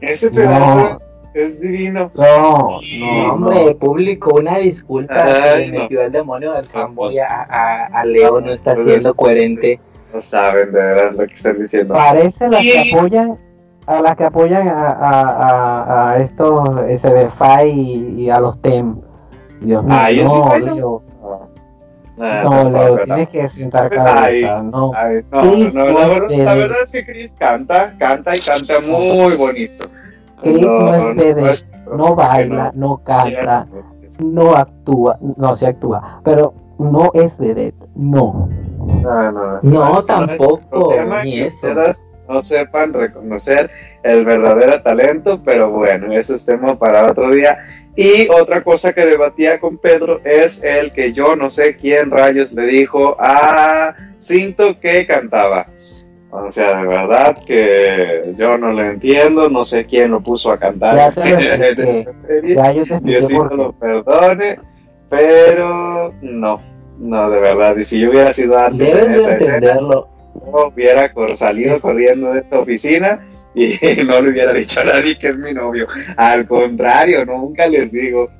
ese pedazo es, divino. No, no, hombre, público, una disculpa. Ay, me metió el demonio del fanboy a, a, a Leo, no está siendo coherente. No saben de verdad lo que están diciendo. Parece las que apoyan a las que apoyan a, a, a, a estos SBFI y, y, a los TEM. Dios mío, ah, no, Leo. Ah, no, Leo, tienes que sentar cabeza. no, ay, no, no, la, verdad, la verdad es que Chris canta, canta y canta muy bonito. Chris no, es bebé, no, baila, no canta, no actúa, no, se actúa, pero no es vedette, no. No, no, no tampoco, ni eso. No sepan reconocer el verdadero talento, pero bueno, eso es tema para otro día. Y otra cosa que debatía con Pedro es el que yo no sé quién rayos le dijo a Cinto que cantaba. O sea, de verdad que yo no lo entiendo, no sé quién lo puso a cantar. Ya, (laughs) yo te (laughs) Diosito lo perdone, pero no, no, de verdad. Y si yo hubiera sido antes en esa entenderlo. escena, no hubiera salido corriendo de esta oficina y (laughs) no le hubiera dicho a nadie que es mi novio. Al contrario, nunca les digo, (laughs)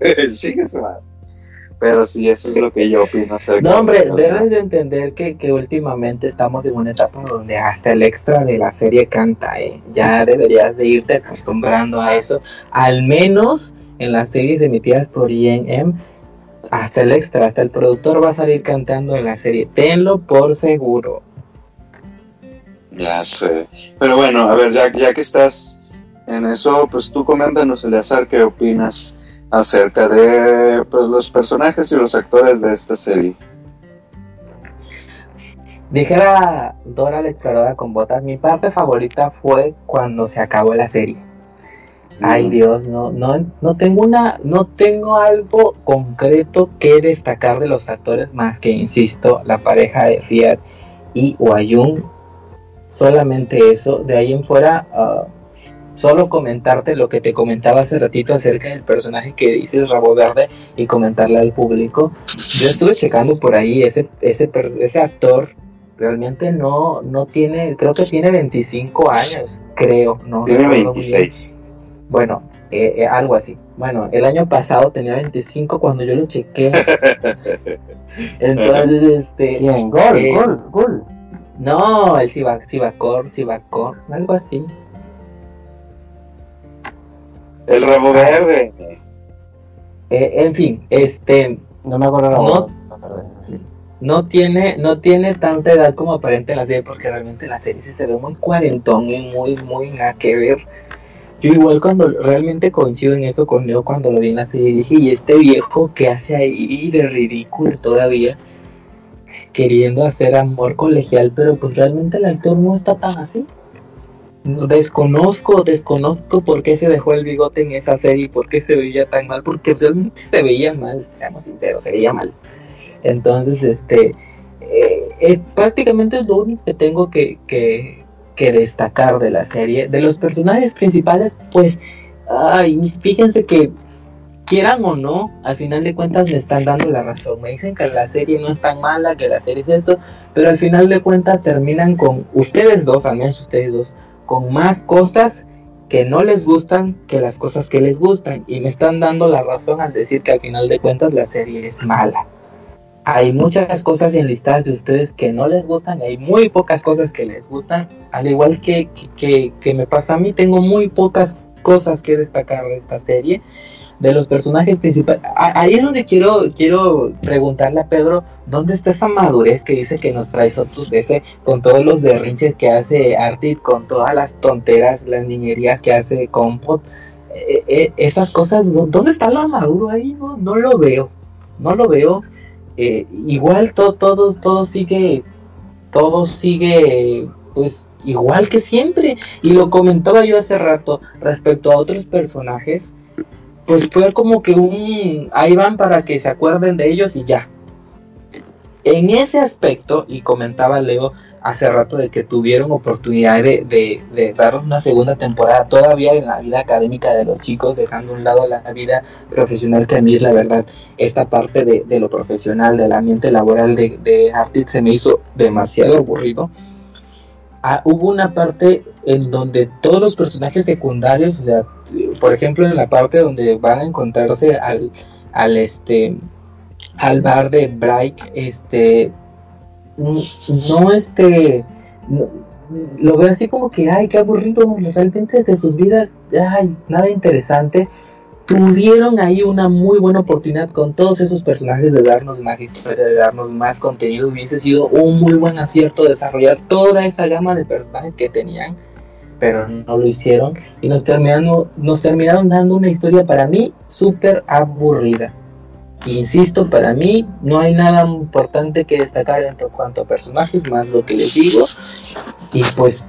Pero sí, eso es lo que yo opino. No, hombre, debes de entender que, que, últimamente estamos en una etapa donde hasta el extra de la serie canta, ¿eh? Ya deberías de irte acostumbrando a eso. Al menos en las series emitidas por INM hasta el extra, hasta el productor va a salir cantando en la serie. Tenlo por seguro. Ya sé. Pero bueno, a ver, ya, ya que estás en eso, pues tú coméntanos, Eleazar, qué opinas acerca de pues, los personajes y los actores de esta serie. Dijera Dora la exploradora con botas, mi parte favorita fue cuando se acabó la serie Ay Dios, no, no, no tengo una, no tengo algo concreto que destacar de los actores más que, insisto, la pareja de Fiat y Wayun. Solamente eso. De ahí en fuera, uh, solo comentarte lo que te comentaba hace ratito acerca del personaje que dices Rabo Verde y comentarle al público. Yo estuve checando por ahí ese, ese, ese actor realmente no, no tiene, creo que tiene 25 años, creo, no. Tiene 26. Bueno, eh, eh, algo así. Bueno, el año pasado tenía 25 cuando yo lo chequé. (laughs) Entonces, este. Bien, gol, eh, gol, gol. No, el Sibacor, Sibacor, algo así. El ramo verde. Eh, en fin, este. No me acuerdo no, no tiene, no tiene tanta edad como aparente en la serie, porque realmente la serie se ve muy cuarentón y muy, muy nada que ver yo igual cuando realmente coincido en eso con Leo cuando lo vi en la serie dije, y este viejo que hace ahí de ridículo todavía, queriendo hacer amor colegial, pero pues realmente el actor no está tan así. Desconozco, desconozco por qué se dejó el bigote en esa serie y por qué se veía tan mal, porque realmente se veía mal, seamos sinceros, se veía mal. Entonces, este, eh, prácticamente es lo único que tengo que, que destacar de la serie. De los personajes principales, pues, ay, fíjense que quieran o no, al final de cuentas me están dando la razón. Me dicen que la serie no es tan mala, que la serie es esto, pero al final de cuentas terminan con ustedes dos, al menos ustedes dos, con más cosas que no les gustan que las cosas que les gustan. Y me están dando la razón al decir que al final de cuentas la serie es mala. Hay muchas cosas enlistadas de ustedes que no les gustan, hay muy pocas cosas que les gustan, al igual que, que, que me pasa a mí, tengo muy pocas cosas que destacar de esta serie de los personajes principales. Ahí es donde quiero, quiero preguntarle a Pedro, ¿dónde está esa madurez que dice que nos trae Sotus ese, con todos los derrinches que hace Artit, con todas las tonteras, las niñerías que hace Compot? Eh, eh, esas cosas, ¿dónde está lo maduro ahí? No, no lo veo, no lo veo. Eh, igual todo, todo, todo sigue, todo sigue, pues igual que siempre. Y lo comentaba yo hace rato respecto a otros personajes pues fue como que un ahí van para que se acuerden de ellos y ya. En ese aspecto, y comentaba Leo hace rato de que tuvieron oportunidad de, de, una segunda temporada todavía en la vida académica de los chicos, dejando un lado la vida profesional, que a mí la verdad, esta parte de, lo profesional, del ambiente laboral de, de se me hizo demasiado aburrido. Ah, hubo una parte en donde todos los personajes secundarios, por ejemplo, en la parte donde van a encontrarse al, al este al bar de Bright, este no este lo veo así como que ay qué aburrido realmente de sus vidas ay nada interesante tuvieron ahí una muy buena oportunidad con todos esos personajes de darnos más historia, de darnos más contenido. Hubiese sido un muy buen acierto desarrollar toda esa gama de personajes que tenían pero no lo hicieron y nos terminaron, nos terminaron dando una historia para mí súper aburrida. Insisto, para mí no hay nada importante que destacar en cuanto a personajes, más lo que les digo. Y pues,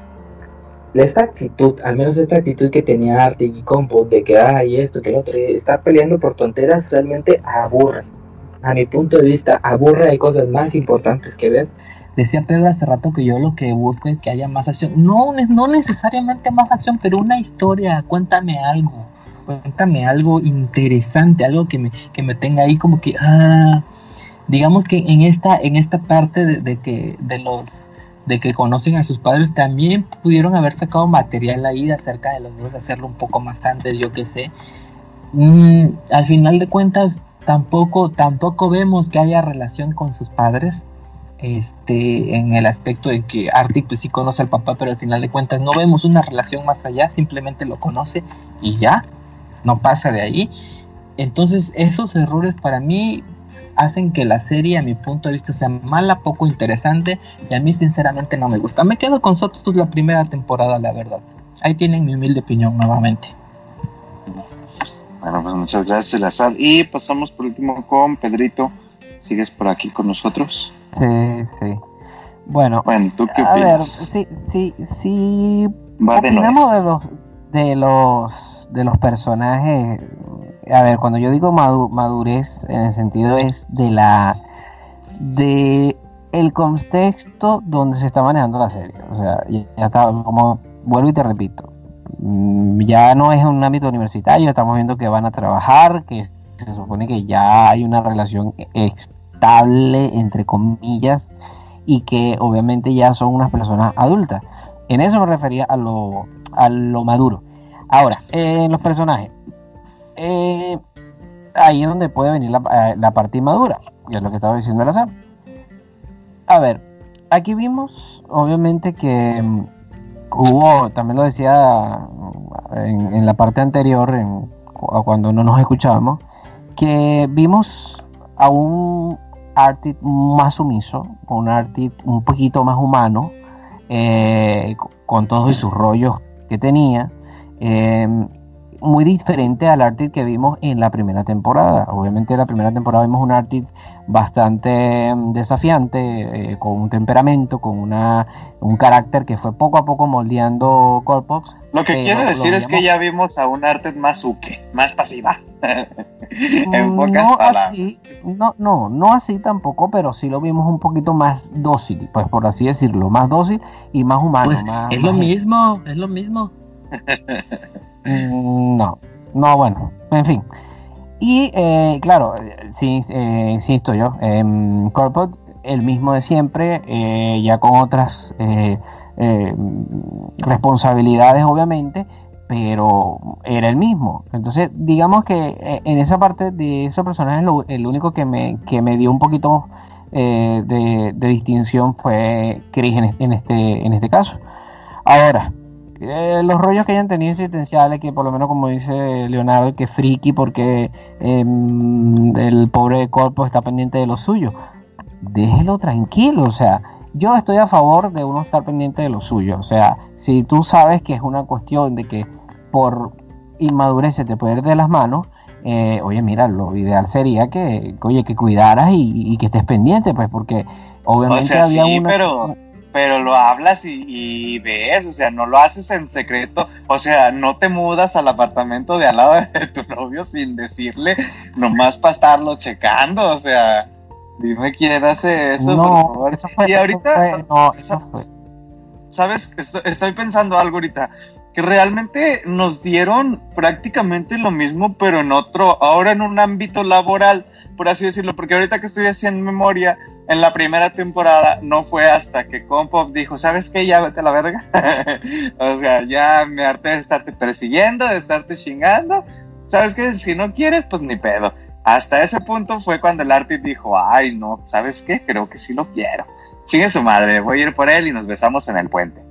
esta actitud, al menos esta actitud que tenía Arte y Compo, de que hay esto, que lo otro, estar peleando por tonteras, realmente aburre. A mi punto de vista, aburre, hay cosas más importantes que ver. Decía Pedro hace rato que yo lo que busco es que haya más acción. No, no necesariamente más acción, pero una historia. Cuéntame algo. Cuéntame algo interesante, algo que me, que me tenga ahí como que, ah, digamos que en esta, en esta parte de, que de los de que conocen a sus padres también pudieron haber sacado material ahí acerca de los dos, hacerlo un poco más antes, yo que sé. Mm, al final de cuentas, tampoco, tampoco vemos que haya relación con sus padres este, en el aspecto de que Artie pues sí conoce al papá, pero al final de cuentas no vemos una relación más allá, simplemente lo conoce y ya, no pasa de ahí. Entonces esos errores para mí hacen que la serie a mi punto de vista sea mala, poco interesante y a mí sinceramente no me gusta. Me quedo con Sotus la primera temporada, la verdad. Ahí tienen mi humilde opinión nuevamente. Bueno, pues muchas gracias, Lazar. Y pasamos por último con Pedrito. ¿Sigues por aquí con nosotros? Sí, sí. Bueno, ¿tú qué a ver, sí, sí, sí. opinamos de los, de los, de los personajes. A ver, cuando yo digo madurez, en el sentido es de la, de el contexto donde se está manejando la serie. O sea, ya está, como vuelvo y te repito, mm, ya no es un ámbito universitario, estamos viendo que van a trabajar, que se supone que ya hay una relación extra entre comillas, y que obviamente ya son unas personas adultas. En eso me refería a lo, a lo maduro. Ahora, en los personajes, eh, ahí es donde puede venir la, eh, parte inmadura, y es lo que estaba diciendo el azar. A ver, aquí vimos, obviamente, que mm, hubo, también lo decía en, en la parte anterior, en, cuando no nos escuchábamos, que vimos a un Artit más sumiso, un Artit un poquito más humano, eh, con todos sus rollos que tenía. Eh, muy diferente al Artit que vimos en la primera temporada. Obviamente en la primera temporada vimos un Artit bastante mm, desafiante, eh, con un temperamento, con una, un carácter que fue poco a poco moldeando Colpox. Lo que quiero decir es que ya vimos a un Artit más uke, más pasiva. (laughs) en pocas no Así, no, no, no así tampoco, pero sí lo vimos un poquito más dócil, pues por así decirlo, más dócil y más humano. Pues, es lo mismo, es lo mismo. Mm, no, no, bueno, en fin. Y eh, claro, sí, eh, insisto yo, eh, el mismo de siempre, eh, ya con otras responsabilidades obviamente, pero era el mismo. Entonces, digamos que en esa parte de esos personajes, el único que me, que me dio un poquito de, distinción fue Chris en, este, en este caso. Ahora, eh, los rollos que hayan tenido existenciales, que por lo menos como dice Leonardo, que friki porque em, el pobre cuerpo está pendiente de lo suyo. Déjelo tranquilo, o sea, yo estoy a favor de uno estar pendiente de lo suyo. O sea, si tú sabes que es una cuestión de que por inmadurez se te puede ir de las manos, eh, oye, mira, lo ideal sería que, oye, que cuidaras y, que estés pendiente, pues, porque obviamente había sí, pero pero lo hablas y, ves, o sea, no lo haces en secreto, o sea, no te mudas al apartamento de al lado de (laughs) tu novio sin decirle, nomás para estarlo checando, o sea, dime quién hace eso, por favor. y ahorita, no, eso fue. ¿sabes? Estoy, pensando algo ahorita, que realmente nos dieron prácticamente lo mismo, pero en otro, ahora en un ámbito laboral, por así decirlo, porque ahorita que estoy haciendo memoria, en la primera temporada no fue hasta que Compop dijo, ¿sabes qué? Ya vete a la verga. (laughs) o sea, ya me harté de estarte persiguiendo, de estarte chingando. ¿Sabes qué? Si no quieres, pues ni pedo. Hasta ese punto fue cuando el Artie dijo, ay, no, ¿sabes qué? Creo que sí lo quiero. Sigue su madre, voy a ir por él y nos besamos en el puente.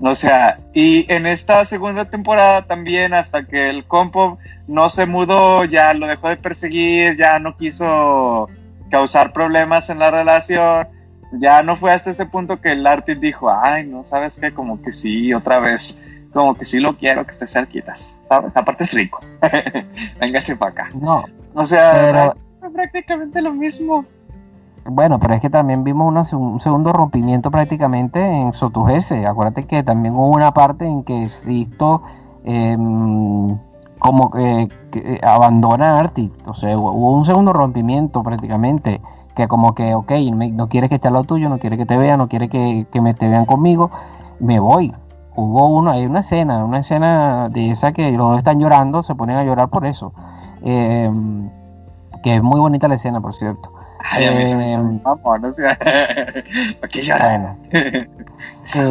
O sea, y en esta segunda temporada también, hasta que el Compop no se mudó, ya lo dejó de perseguir, ya no quiso causar problemas en la relación. Ya no fue hasta ese punto que el Artis dijo, ay, no, sabes qué, como que sí, otra vez, como que sí lo quiero que esté cerquitas, ¿sabes? Aparte es rico. (laughs) Véngase para acá. No. O sea, prácticamente lo mismo. Bueno, pero es que también vimos un segundo rompimiento prácticamente en Sotugese. Acuérdate que también hubo una parte en que Sisto eh, como que, que abandona a O sea, hubo un segundo rompimiento prácticamente. Que como que, ok, no quiere que esté al lado tuyo, no quiere que te vea, no quiere que, me te vean conmigo, me voy. Hubo uno, hay una escena, una escena de esa que los dos están llorando, se ponen a llorar por eso. Em, que es muy bonita la escena, por cierto. Ay, a mí eh, o sea, (laughs) aquí (laughs) ya.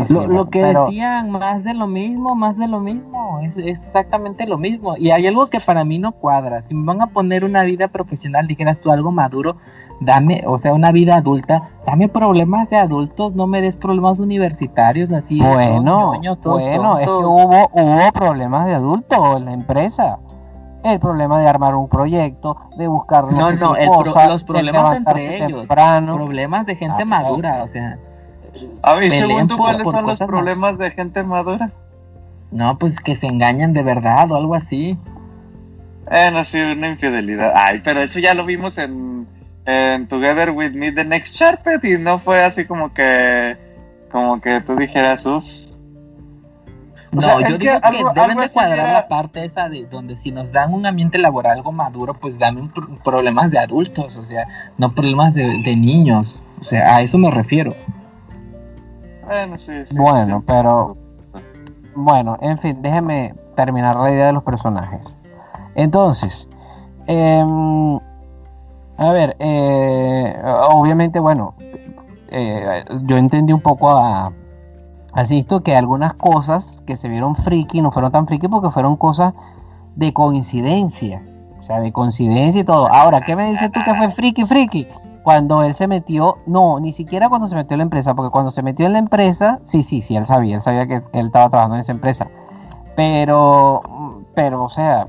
lo, que decían, más de lo mismo, más de lo mismo, es, exactamente lo mismo. Y hay algo que para mí no cuadra. Si me van a poner una vida profesional, dijeras tú algo maduro, dame, o sea, una vida adulta, dame problemas de adultos, no me des problemas universitarios así. Bueno, bueno, es que hubo, hubo problemas de adultos en la empresa el problema de armar un proyecto, de buscar no, no, los problemas entre ellos, problemas de gente ah, madura, o sea. A ver, según tú, ¿cuáles son los problemas de gente madura? No, pues que se engañan de verdad o algo así. Eh, no, sí, una infidelidad. Ay, pero eso ya lo vimos en, en Together With Me The Next Sharpet y no fue así como que, como que tú dijeras, uff, no, yo digo que deben de cuadrar la parte esa de donde si nos dan un ambiente laboral algo maduro, pues dan problemas de adultos, o sea, no problemas de, niños. O sea, a eso me refiero. Bueno, sí, sí, bueno pero... Bueno, en fin, déjeme terminar la idea de los personajes. Entonces, em, a ver, eh, obviamente, bueno, eh, yo entendí un poco a, Asisto que algunas cosas que se vieron friki no fueron tan friki porque fueron cosas de coincidencia. O sea, de coincidencia y todo. Ahora, ¿qué me dices tú que fue friki, friki? Cuando él se metió, no, ni siquiera cuando se metió en la empresa, porque cuando se metió en la empresa, sí, sí, sí, él sabía, él sabía que él estaba trabajando en esa empresa. Pero, pero, o sea,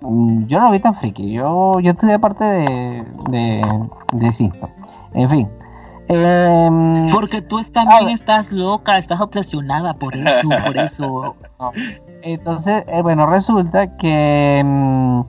mm, yo no lo vi tan friki. Yo, yo de parte de, de, de Sisto. En fin, Em, Porque tú también estás loca, estás obsesionada por eso, por eso. (laughs) Entonces, eh, bueno, resulta que em,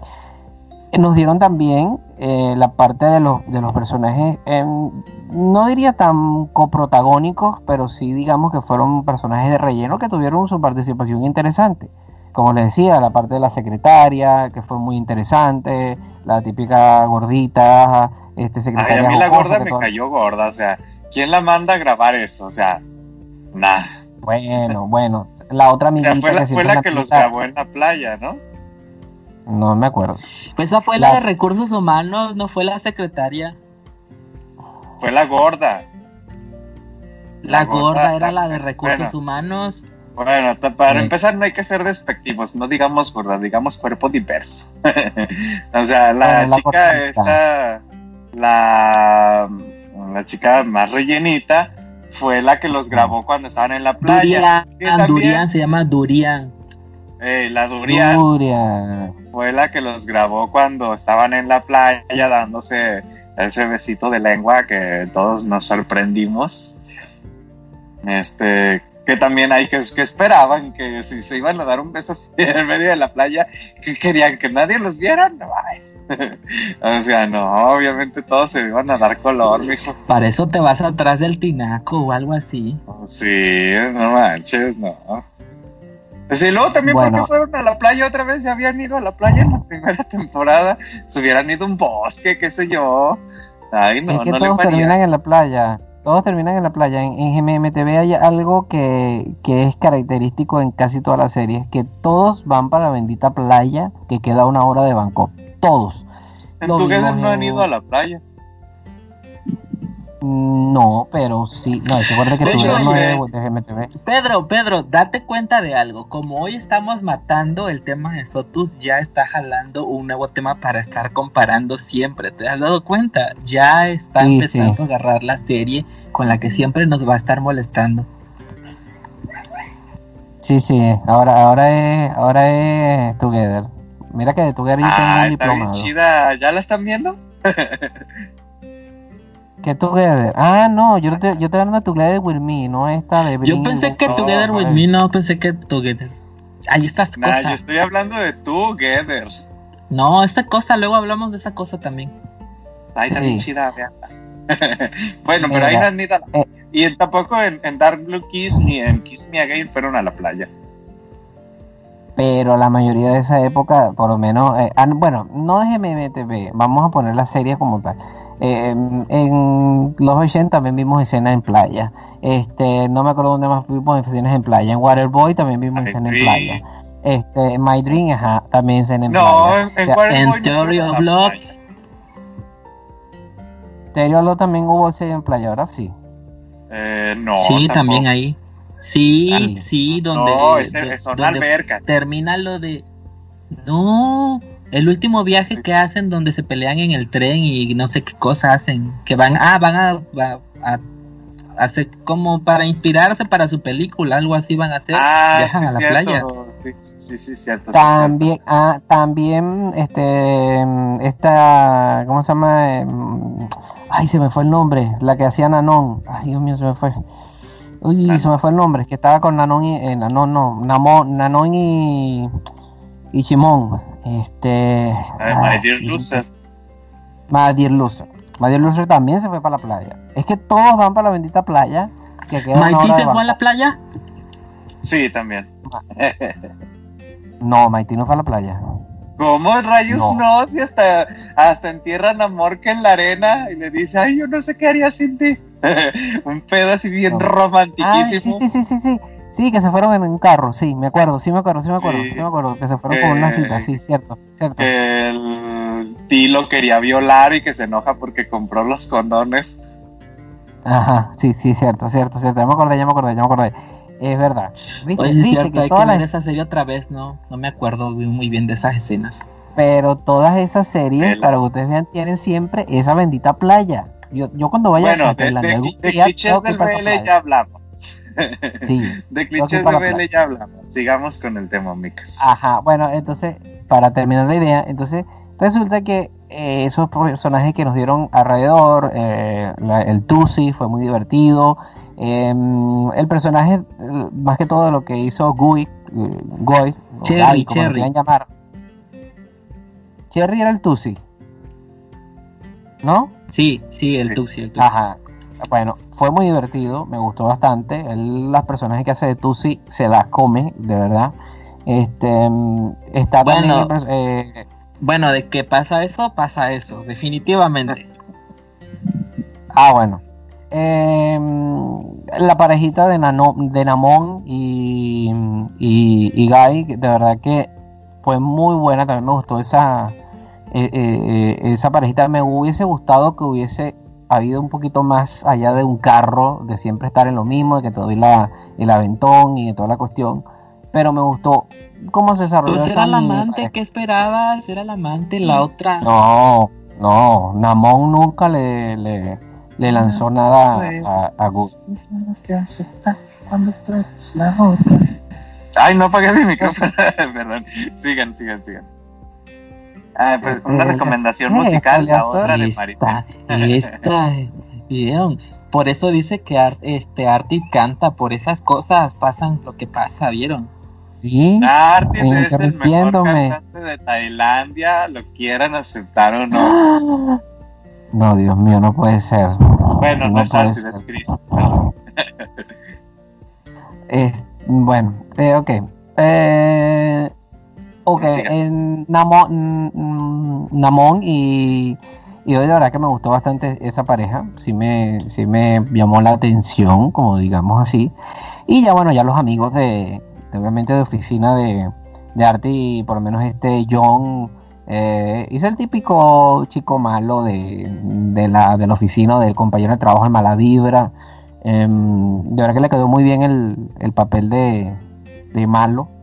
nos dieron también eh, la parte de los, de los personajes, em, no diría tan coprotagónicos, pero sí digamos que fueron personajes de relleno que tuvieron su participación interesante. Como les decía, la parte de la secretaria, que fue muy interesante, la típica gordita, este secretaria. a mí la gorda me cayó gorda, o sea, ¿quién la manda a grabar eso? O sea, nada. Bueno, bueno, la otra amiguita fue la que, fue la que los grabó en la playa, ¿no? No me acuerdo. Pues esa fue la, de recursos humanos, no fue la secretaria. Fue la gorda. La, gorda, era la de recursos humanos. Bueno, para empezar no hay que ser despectivos, no digamos gorda, digamos cuerpo diverso. (laughs) o sea, la, chica esta, la, la chica más rellenita, fue la que los grabó cuando estaban en la playa. Durian, Durian se llama Durian. Eh, la Durian, Durian, fue la que los grabó cuando estaban en la playa dándose ese besito de lengua que todos nos sorprendimos. Este, que también hay que, que esperaban que si se iban a dar un beso así (laughs) en medio de la playa, que querían que nadie los viera, no (laughs) o sea, no, obviamente todos se iban a dar color, mijo. Para eso te vas atrás del tinaco o algo así. Sí, no manches, no. Pues y luego también porque fueron a la playa otra vez, ya habían ido a la playa en la primera temporada, se hubieran ido a un bosque, qué sé yo. Ay, no, es que todos terminan en la playa. Todos terminan en la playa. En, en GMMTV hay algo que, es característico en casi todas las series, que todos van para la bendita playa que queda a una hora de Bangkok. Todos. ¿En tu no han ido a la playa? No, pero sí. No, recuerda que tú no de GMTV. Pedro, Pedro, date cuenta de algo. Como hoy estamos matando el tema de Sotus, ya está jalando un nuevo tema para estar comparando siempre. ¿Te has dado cuenta? Ya está empezando a agarrar la serie con la que siempre nos va a estar molestando. Sí, sí. Ahora, ahora es, ahora es Together. Mira que de Together yo tengo un diplomado. ¿Ya la están viendo? (laughs) ¿Qué Together? Ah, no, yo te, yo te hablando de Together with Me, no esta de Yo pensé que Together with Me, no pensé que Together. Ahí está esta nah, yo estoy hablando de Together. No, esta cosa, luego hablamos de esa cosa también. Ahí está chida, (laughs) bueno, pero ahí no han ido eh. Y tampoco en, Dark Blue Kiss ni en Kiss Me Again fueron a la playa. Pero la mayoría de esa época, por lo menos, eh, bueno, no de MMTV, vamos a poner la serie como tal en los 80 también vimos escenas en playa. Este, no me acuerdo dónde más vimos escenas en playa. En Waterboy también vimos escenas en playa. Este, My Dream, ajá, también escenas en playa. No, en, en Theory of Love. Theory of Love también hubo escenas en playa, ahora sí. Eh, no. Sí, también ahí. Sí, sí, donde. No, ese, albercas. Termina lo de. No, el último viaje que hacen donde se pelean en el tren y no sé qué cosa hacen, que van, ah, van a, a, hacer como para inspirarse para su película, algo así van a hacer, ah, viajan a la playa. Sí, sí, cierto. También, ah, también, este, esta, ¿cómo se llama? Em, ay, se me fue el nombre, la que hacía Nanon, ay, Dios mío, se me fue. Uy, se me fue el nombre, que estaba con Nanon y, eh, Nanon, no, Nanon y, y Chimón. Este. My Dear Loser. My Dear Loser. My Dear Loser también se fue para la playa. Es que todos van para la bendita playa. Que queda se fue a la playa? Sí, también. no, Maiti no fue a la playa. ¿Cómo rayos no? Si hasta, hasta entierran a Morque en la arena y le dice, ay, yo no sé qué haría sin ti. (laughs) un pedo así bien romantiquísimo. sí, sí, sí, sí, sí. Sí, que se fueron en un carro, sí, me acuerdo, sí me acuerdo, sí me acuerdo, sí, me acuerdo, que se fueron con una cita, sí, cierto, cierto. Que el Tilo quería violar y que se enoja porque compró los condones. Ajá, sí, sí, cierto, cierto, cierto, ya me acordé, ya me acordé, ya me acordé. Es verdad. ¿Viste? Oye, es cierto, hay que ver esa serie otra vez, ¿no? No me acuerdo muy bien de esas escenas. Pero todas esas series, para que ustedes vean, tienen siempre esa bendita playa. Yo, yo cuando vaya a Tailandia, de, de, del BL ya hablamos. (laughs) de clichés de BL ya hablamos. Sigamos con el tema, Micas. Ajá, bueno, entonces, para terminar la idea, entonces resulta que eh, esos personajes que nos dieron alrededor, eh, el Tusi fue muy divertido. Em, el personaje, más que todo lo que hizo Gui, eh, Goy, Cherry, Cherry. llamar. Cherry era el Tusi. ¿No? Sí, sí, el Tusi, el Ajá. Bueno, fue muy divertido, me gustó bastante. las personajes que hace de Tusi se las come, de verdad. Este mm, está bueno, eh, bueno, de que pasa eso, pasa eso, definitivamente. Ah, bueno. Em, la parejita de, Nano, de Namón y, y, Guy, de verdad que fue muy buena, también me gustó esa, eh, eh, esa parejita. Me hubiese gustado que hubiese habido un poquito más allá de un carro, de siempre estar en lo mismo, de que te doy la, el aventón y de toda la cuestión. Pero me gustó cómo se desarrolló. Pues era la amante, ¿qué esperabas? Era la amante, la otra. No, no, Namón nunca le, le, le lanzó nada a, a Gus. Ay, no apagué mi micrófono, (laughs) perdón. Sigan, sigan, sigan. Ah, pues una recomendación musical, la otra de Marita. Esta, ¿vieron? Por eso dice que Art, este Artie canta, por esas cosas pasan lo que pasa, ¿vieron? Sí, Artie es el mejor cantante de Tailandia, lo quieran aceptar o no. (gasps) No, Dios mío, no puede ser. Bueno, no, es Artie, es Chris. bueno, eh, ok. Eh, Ok, en Namón, Namón y, y hoy de verdad que me gustó bastante esa pareja, sí me, sí me llamó la atención, como digamos así. Y ya bueno, ya los amigos de, obviamente de oficina de, de arte y por lo menos este John eh, hizo el típico chico malo de, de, la, de la oficina, del compañero de trabajo, el mala vibra. Em, de verdad que le quedó muy bien el, el papel de, de malo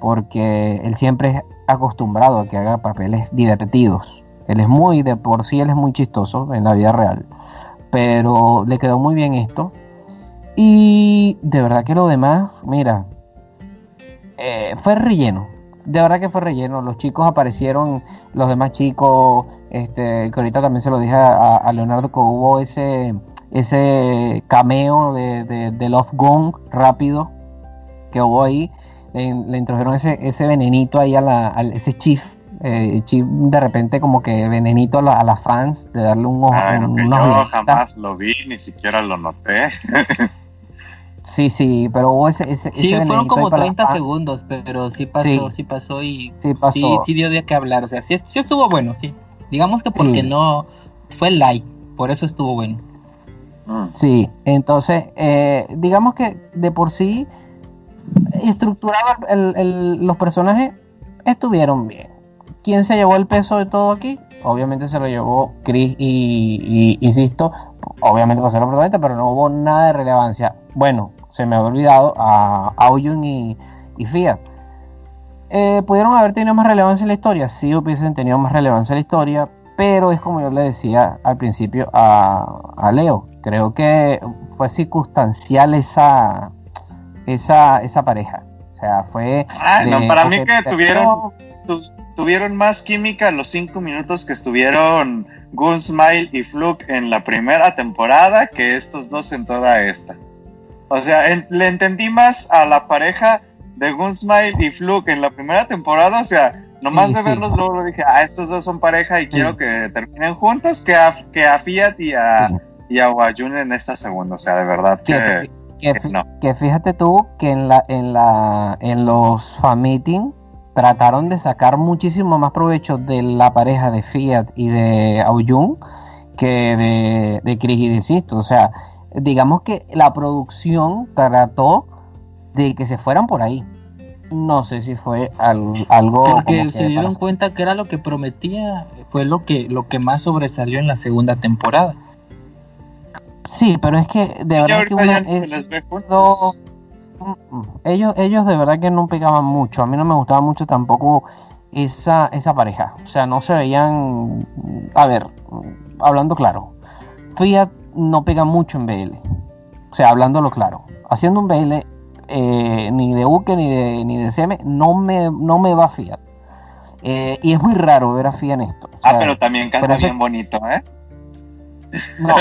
porque él siempre es acostumbrado a que haga papeles divertidos. Él es muy, de por sí, él es muy chistoso en la vida real, pero le quedó muy bien esto. Y de verdad que lo demás, mira, eh, fue relleno. De verdad que fue relleno. Los chicos aparecieron, los demás chicos, este, que ahorita también se lo dije a, Leonardo que hubo ese, ese cameo de, de, Love Gong rápido que hubo ahí le, introdujeron ese, ese venenito ahí a, la, ese chief. Eh, chief de repente como que venenito a, las fans de darle un ojo. yo jamás lo vi, ni siquiera lo noté. (laughs) Sí, sí, pero hubo ese, ese, Sí, fueron como 30 segundos, pero sí pasó, sí, pasó y sí, pasó. sí, dio de qué hablar. O sea, sí, sí estuvo bueno, sí. Digamos que porque no fue like, por eso estuvo bueno. Sí, entonces, eh, digamos que de por sí estructurado los personajes estuvieron bien. ¿Quién se llevó el peso de todo aquí? Obviamente se lo llevó Chris y, insisto, obviamente pasó la protagonista, pero no hubo nada de relevancia. Bueno, se me había olvidado a Aoyun y, Fiat. Eh, ¿Pudieron haber tenido más relevancia en la historia? Sí, hubiesen tenido más relevancia en la historia, pero es como yo le decía al principio a Leo. Creo que fue circunstancial esa, esa, esa pareja. O sea, fue... Ah, no, para mí que tuvieron, tuvieron más química los cinco minutos que estuvieron Gunsmile y Fluke en la primera temporada que estos dos en toda esta. O sea, le entendí más a la pareja de Gunsmile y Fluke en la primera temporada, o sea, nomás de verlos luego dije, ah, estos dos son pareja y quiero que terminen juntos, que a, que a Fiat y a, y a en esta segunda, o sea, de verdad que... Que, fíjate tú que en la en la en los fan meeting trataron de sacar muchísimo más provecho de la pareja de Fiat y de Aoyun que de, de Chris y de Sisto. O sea, digamos que la producción trató de que se fueran por ahí. No sé si fue algo. Porque se dieron cuenta que era lo que prometía, fue lo que, lo que más sobresalió en la segunda temporada. Sí, pero es que de verdad que una, ellos, ellos de verdad que no pegaban mucho. A mí no me gustaba mucho tampoco esa, esa pareja. O sea, no se veían. A ver, hablando claro, Fiat no pega mucho en BL. O sea, hablándolo claro. Haciendo un BL, eh, ni de Uke ni de, ni de CM, no me, no me va Fiat. Eh, y es muy raro ver a Fiat en esto. ah, pero también canta bien bonito, ¿eh? No,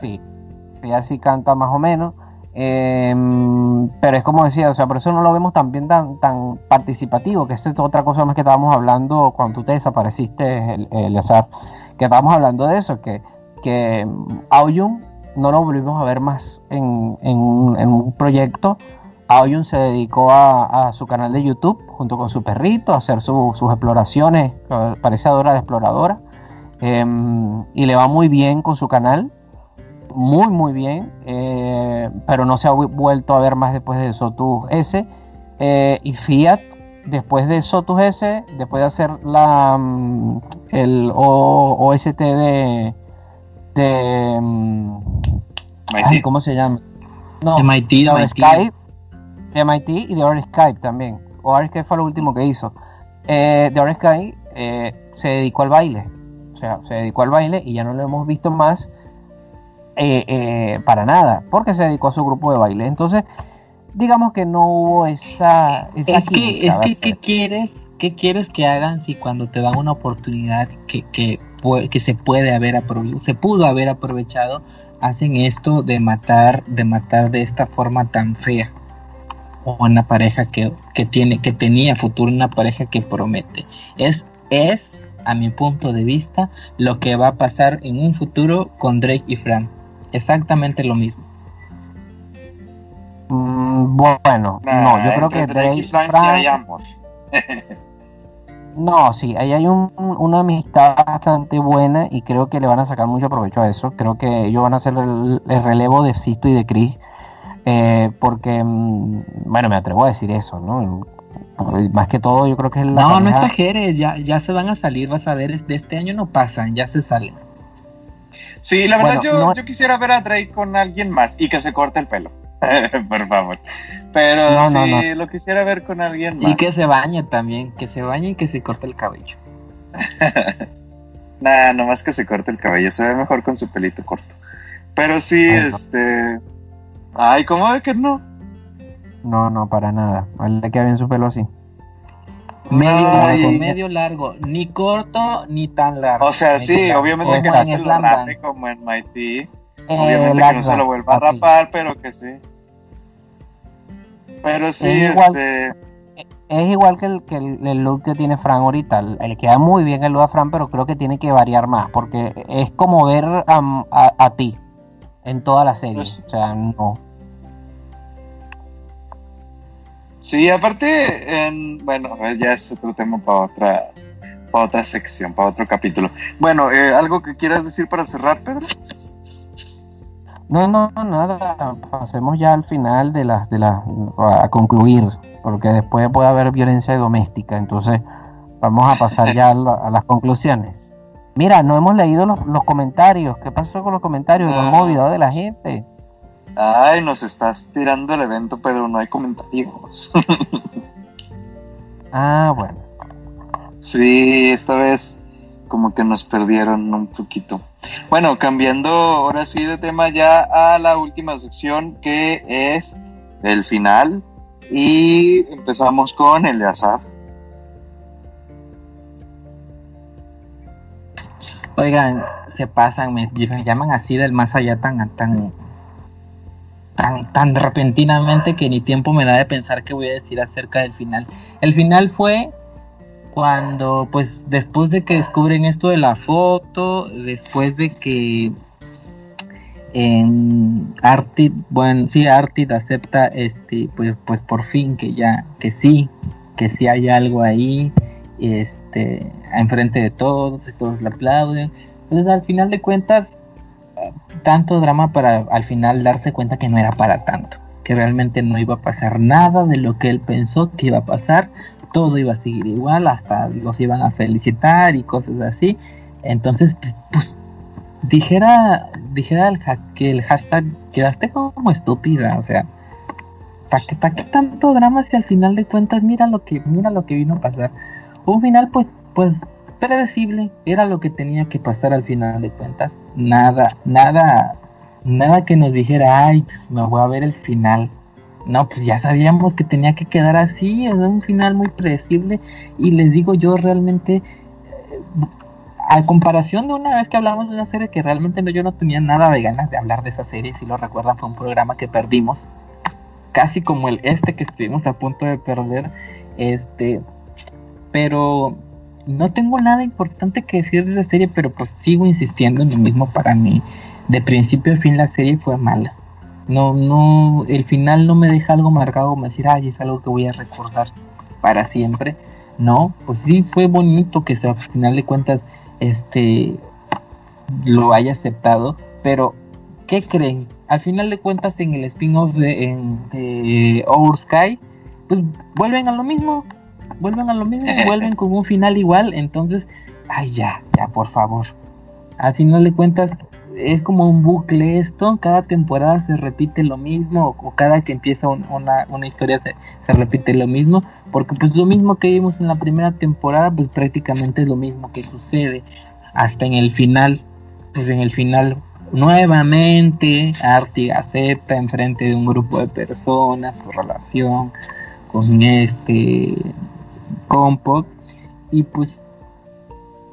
sí, sí canta más o menos. Em, pero es como decía, o sea, por eso no lo vemos también tan, tan participativo, que esta es otra cosa más que estábamos hablando cuando tú te desapareciste, el, el que estábamos hablando de eso, que, que Aoyun no lo volvimos a ver más en, en, un proyecto. Aoyun se dedicó a, su canal de YouTube junto con su perrito a hacer sus exploraciones, parece adora de exploradora. Em, y le va muy bien con su canal, muy muy bien, eh, pero no se ha vuelto a ver más después de Sotu S. Eh, y Fiat después de Sotus S, después de hacer la mm, el OST de, de mm, ¿cómo se llama? No, MIT, de Skype, de MIT y de Skype también. O Skype fue lo último que hizo. Eh, de Skype eh, se dedicó al baile. O sea, se dedicó al baile y ya no lo hemos visto más eh, eh, para nada, porque se dedicó a su grupo de baile. Entonces, digamos que no hubo esa... es que, es que, ¿qué quieres, ¿qué quieres que hagan si cuando te dan una oportunidad que, que, que se puede haber se pudo haber aprovechado, hacen esto de matar, de matar de esta forma tan fea? O una pareja que, que tiene, que tenía futuro, una pareja que promete. Es, es, a mi punto de vista, lo que va a pasar en un futuro con Drake y Fran. Exactamente lo mismo. Mm, bueno, no, yo creo que Drake, y Frank, hay no, sí, ahí hay una amistad bastante buena y creo que le van a sacar mucho provecho a eso. Creo que ellos van a hacer el, relevo de Sisto y de Chris. Eh, porque, mm, bueno, me atrevo a decir eso, ¿no? Más que todo, yo creo que es la. No, no exageres, ya, ya se van a salir, vas a ver, de este año no pasan, ya se salen. Sí, la verdad, yo, yo quisiera ver a Drake con alguien más y que se corte el pelo. (laughs) por favor. Pero sí, lo quisiera ver con alguien más. Y que se bañe también, que se bañe y que se corte el cabello. (laughs) Nada, nomás que se corte el cabello, se ve mejor con su pelito corto. Pero sí, este... Ay, ¿cómo de que no? No, no, para nada. Le queda bien su pelo así. Medio largo, medio largo, ni corto ni tan largo. O sea, sí, obviamente que no se lo rape como en MIT. Obviamente que no se lo vuelva a rapar, pero que sí. Pero sí, es igual, este... Es igual que el, que el, look que tiene Fran ahorita. Le queda muy bien el look a Fran, pero creo que tiene que variar más, porque es como ver a, a, ti en toda la serie. Pues o sea, no. Sí, aparte, en, bueno, ya es otro tema para otra, para otra sección, para otro capítulo. Bueno, eh, ¿algo que quieras decir para cerrar, Pedro? No, no, nada, pasemos ya al final de las, de las, a concluir, porque después puede haber violencia doméstica, entonces vamos a pasar ya a, las conclusiones. Mira, no hemos leído los, comentarios, ¿qué pasó con los comentarios? (laughs) No hemos olvidado de la gente. Ay, nos estás tirando el evento, pero no hay comentarios. (laughs) ah, bueno. Sí, esta vez como que nos perdieron un poquito. Bueno, cambiando ahora sí de tema ya a la última sección que es el final y empezamos con el de azar. Oigan, se pasan, me, llaman así del más allá tan, tan, tan, tan repentinamente que ni tiempo me da de pensar qué voy a decir acerca del final. El final fue cuando pues después de que descubren esto de la foto, después de que en Artid, bueno, sí, Artid acepta este pues pues por fin que ya que sí, que sí hay algo ahí, este, enfrente de todos, y todos le aplauden. Entonces, al final de cuentas tanto drama para al final darse cuenta que no era para tanto, que realmente no iba a pasar nada de lo que él pensó que iba a pasar, todo iba a seguir igual, hasta los iban a felicitar y cosas así. Entonces, pues, dijera, dijera el que el hashtag quedaste como estúpida, o sea, ¿para qué, ¿para qué tanto drama si al final de cuentas mira lo que, mira lo que vino a pasar? Un final pues, pues predecible, era lo que tenía que pasar al final de cuentas. Nada, nada, nada que nos dijera, ay, pues, me voy a ver el final. No, pues ya sabíamos que tenía que quedar así, es un final muy predecible y les digo yo realmente, eh, a comparación de una vez que hablamos de una serie que realmente no, yo no tenía nada de ganas de hablar de esa serie, si lo recuerdan fue un programa que perdimos, casi como el este que estuvimos a punto de perder, este, pero no tengo nada importante que decir de esa serie, pero pues sigo insistiendo en lo mismo para mí, de principio a fin la serie fue mala no, no, el final no me deja algo marcado como decir, ay, es algo que voy a recordar para siempre. No, pues sí fue bonito que al final de cuentas este lo haya aceptado, pero ¿qué creen? Al final de cuentas en el spin-off de, en, Sky, pues vuelven a lo mismo. Vuelven a lo mismo, vuelven con un final igual, entonces, ay ya, ya por favor. Al final de cuentas es como un bucle esto, cada temporada se repite lo mismo o, cada que empieza una, una, historia se, se, repite lo mismo, porque pues lo mismo que vimos en la primera temporada pues prácticamente es lo mismo que sucede hasta en el final, pues en el final nuevamente Artie acepta enfrente de un grupo de personas su relación con este Compot y pues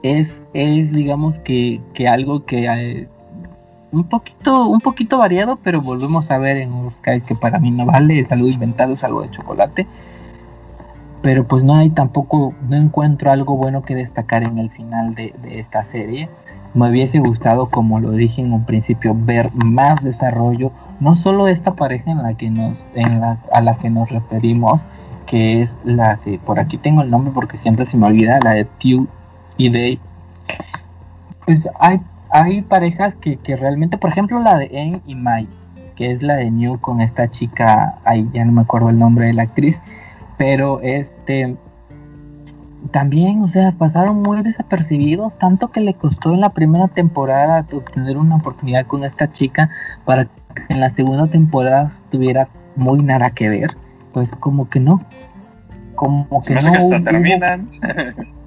es, es digamos que, que algo que eh, un poquito un poquito variado pero volvemos a ver en Sky que para mí no vale es algo inventado es algo de chocolate. Pero pues no hay tampoco no encuentro algo bueno que destacar en el final de, de esta serie. Me hubiese gustado, como lo dije en un principio, ver más desarrollo, no solo esta pareja en la que nos, en la, a la que nos referimos, que es la de, por aquí tengo el nombre porque siempre se me olvida, la de Tew y Day. Pues hay, hay parejas que, que realmente, por ejemplo, la de En y Mai, que es la de New con esta chica, ahí ya no me acuerdo el nombre de la actriz, pero este también, o sea, pasaron muy desapercibidos, tanto que le costó en la primera temporada obtener una oportunidad con esta chica para que en la segunda temporada tuviera muy nada que ver, pues como que no, como que no. terminan. (laughs)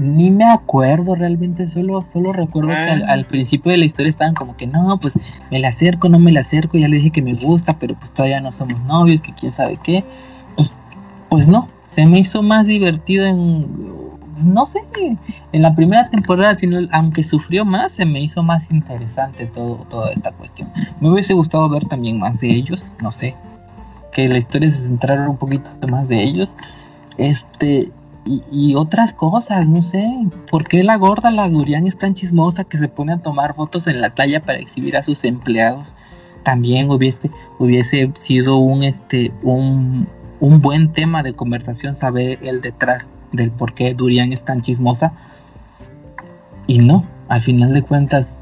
ni me acuerdo realmente, solo, solo recuerdo que al, al, principio de la historia estaban como que no, pues me la acerco, no me la acerco, ya le dije que me gusta, pero pues todavía no somos novios, que quién sabe qué, pues, pues no, se me hizo más divertido en no sé en la primera temporada al final aunque sufrió más se me hizo más interesante todo toda esta cuestión me hubiese gustado ver también más de ellos no sé que la historia se centrara un poquito más de ellos este y, otras cosas, no sé, ¿por qué la gorda, la Durian es tan chismosa que se pone a tomar fotos en la playa para exhibir a sus empleados? También hubiese, hubiese sido un, este, un, un buen tema de conversación saber el detrás del por qué Durian es tan chismosa. Y no, al final de cuentas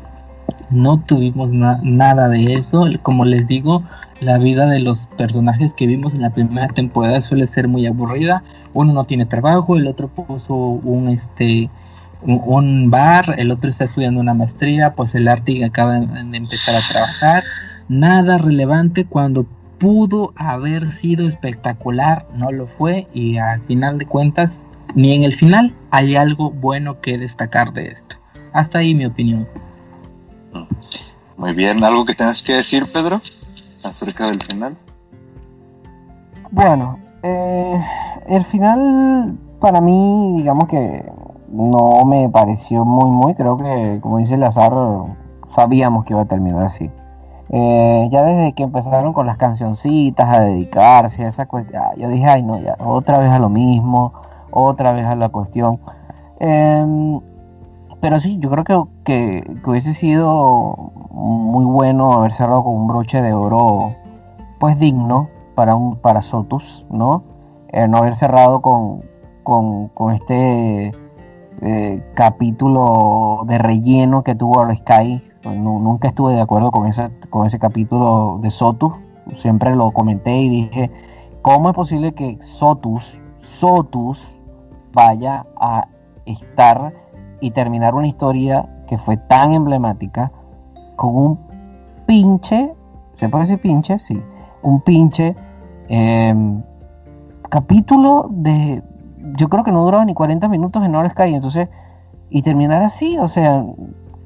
no tuvimos nada de eso. Como les digo, la vida de los personajes que vimos en la primera temporada suele ser muy aburrida. Uno no tiene trabajo, el otro puso un este un, bar, el otro está estudiando una maestría, pues el Artig acaba de empezar a trabajar. Nada relevante cuando pudo haber sido espectacular, no lo fue y al final de cuentas, ni en el final hay algo bueno que destacar de esto. Hasta ahí mi opinión. Muy bien, ¿algo que tengas que decir, Pedro, acerca del final? Bueno, eh, el final para mí, digamos que no me pareció muy, muy, creo que, como dice Lazar, sabíamos que iba a terminar así. Eh, ya desde que empezaron con las cancioncitas a dedicarse a esa cuestión, yo dije, ay no, ya, otra vez a lo mismo, otra vez a la cuestión. Em, pero sí, yo creo que, que, hubiese sido muy bueno haber cerrado con un broche de oro, pues digno para un para Sotus, ¿no? Eh, no haber cerrado con, con, con este eh, capítulo de relleno que tuvo el Sky nunca estuve de acuerdo con, ese, con ese capítulo de Sotus. Siempre lo comenté y dije, ¿cómo es posible que Sotus, Sotus vaya a estar y terminar una historia que fue tan emblemática con un pinche, ¿se puede decir pinche? Sí, un pinche em, capítulo de, yo creo que no duraba ni 40 minutos en North Sky, entonces, y terminar así, o sea,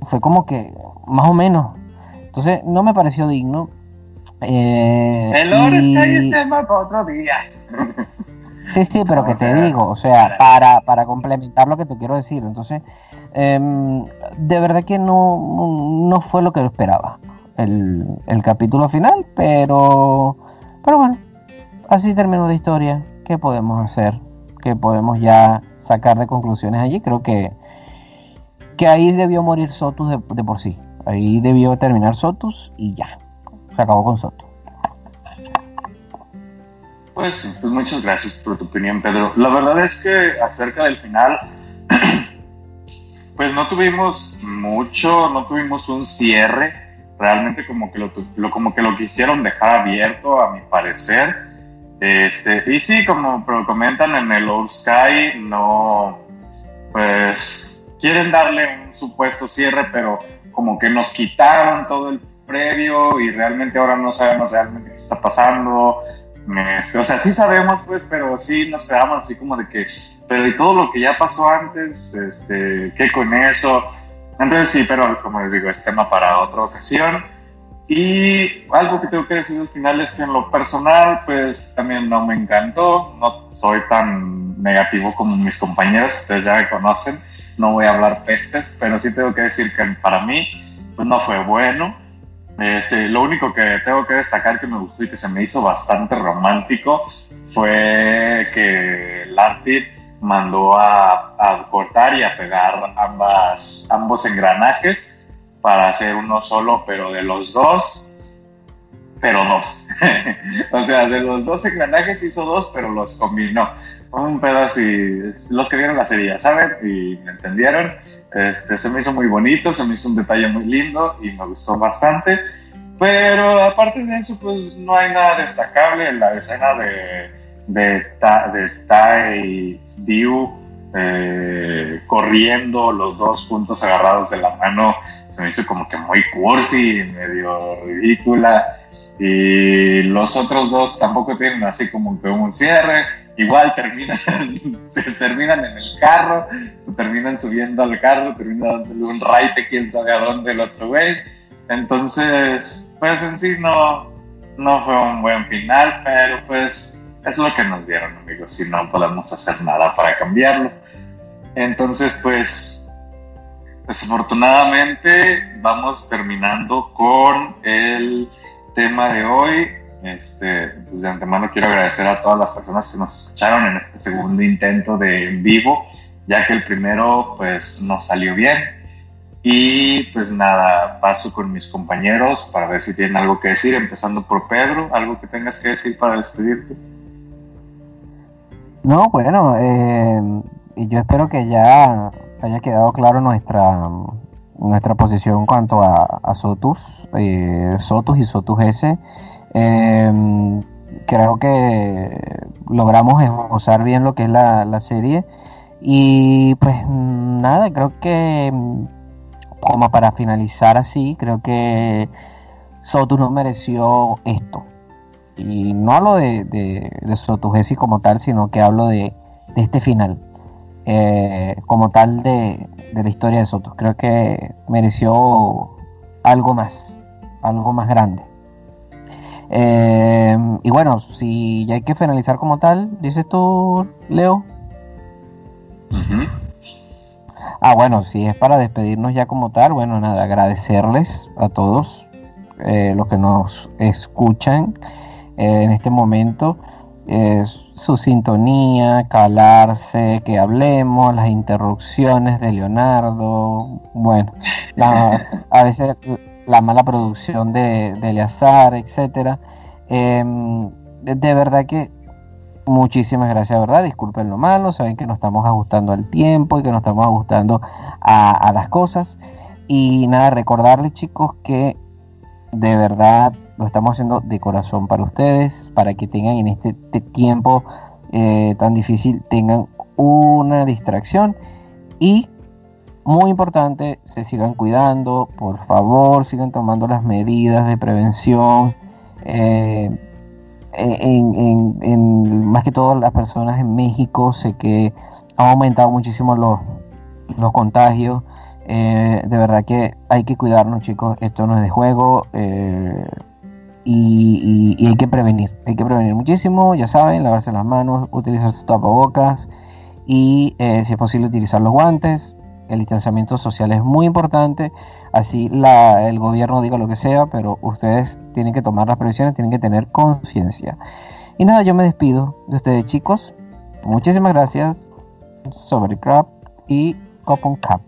fue como que más o menos. Entonces no me pareció digno. Eh, el oro está ahí tema para otro día. (laughs) Sí, sí, pero que te digo, o sea, para, para complementar lo que te quiero decir. Entonces, em, de verdad que no, no fue lo que esperaba el, el capítulo final, pero, pero bueno, así terminó la historia. ¿Qué podemos hacer? ¿Qué podemos ya sacar de conclusiones allí? Creo que, que ahí debió morir Sotus de por sí. Ahí debió terminar Sotus y ya. Se acabó con Soto. Pues, pues muchas gracias por tu opinión, Pedro. La verdad es que acerca del final, (clears throat) pues no tuvimos mucho, no tuvimos un cierre. Realmente como que lo, como que lo quisieron dejar abierto, a mi parecer. Este, y sí, como comentan en el Old Sky, no, pues quieren darle un supuesto cierre, pero como que nos quitaron todo el previo y realmente ahora no sabemos realmente qué está pasando. Este, o sea, sí sabemos, pues, pero sí nos quedamos así como de que, pero y todo lo que ya pasó antes, este, ¿qué con eso? Entonces sí, pero como les digo, es tema para otra ocasión. Y algo que tengo que decir al final es que en lo personal, pues también no me encantó, no soy tan negativo como mis compañeros, ustedes ya me conocen, no voy a hablar pestes, pero sí tengo que decir que para mí pues no fue bueno. Este, lo único que tengo que destacar que me gustó y que se me hizo bastante romántico fue que Lartit mandó a, a cortar y a pegar ambas, ambos engranajes para hacer uno solo, pero de los dos, pero dos. (laughs) o sea, de los dos engranajes hizo dos, pero los combinó. Un pedazo y los que vieron la serie, ¿saben? Y me entendieron. Este, se me hizo muy bonito, se me hizo un detalle muy lindo y me gustó bastante. Pero aparte de eso, pues no hay nada destacable en la escena de, de, de Tai Diu eh, corriendo los dos puntos agarrados de la mano se me hizo como que muy cursi, medio ridícula. Y los otros dos tampoco tienen así como que un cierre, igual terminan, (laughs) se terminan en el carro, se terminan subiendo al carro, terminan dándole un raite quién sabe a dónde el otro güey, entonces pues en sí no, no fue un buen final, pero pues es lo que nos dieron, amigos, y no podemos hacer nada para cambiarlo. Entonces, pues, desafortunadamente vamos terminando con el tema de hoy. Este, desde pues, antemano quiero agradecer a todas las personas que nos escucharon en este segundo intento de en vivo, ya que el primero pues nos salió bien. Y pues nada, paso con mis compañeros para ver si tienen algo que decir, empezando por Pedro, algo que tengas que decir para despedirte. No, bueno, eh, y yo espero que ya haya quedado claro nuestra nuestra posición en cuanto a, Sotus, eh, Sotus y Sotus S. Em, creo que logramos esbozar bien lo que es la, la serie. Y pues nada, creo que como para finalizar así, creo que Sotus no mereció esto. Y no hablo de, de, de como tal, sino que hablo de, este final. Eh, como tal de, la historia de Sotus. Creo que mereció algo más, algo más grande. Eh, y bueno, si ya hay que finalizar como tal, dices tú, Leo. Ah, bueno, si es para despedirnos ya como tal, bueno, nada, agradecerles a todos eh, los que nos escuchan en este momento su sintonía, calarse, que hablemos, las interrupciones de Leonardo, bueno, a veces la mala producción de, de Eleazar, etcétera. Em, de, verdad que muchísimas gracias, ¿verdad? Disculpen lo malo, saben que nos estamos ajustando al tiempo y que nos estamos ajustando a las cosas. Y nada, recordarles chicos que de verdad lo estamos haciendo de corazón para ustedes, para que tengan en este, tiempo eh, tan difícil, tengan una distracción y muy importante, se sigan cuidando, por favor, sigan tomando las medidas de prevención. Eh, en, más que todo las personas en México, sé que han aumentado muchísimo los, los contagios. Eh, de verdad que hay que cuidarnos, chicos. Esto no es de juego. Y, hay que prevenir, hay que prevenir muchísimo, ya saben, lavarse las manos, utilizar sus tapabocas y eh, si es posible utilizar los guantes. El distanciamiento social es muy importante, así la, el gobierno diga lo que sea, pero ustedes tienen que tomar las previsiones, tienen que tener conciencia. Y nada, yo me despido de ustedes chicos. Muchísimas gracias. Sobre y Copon Cap.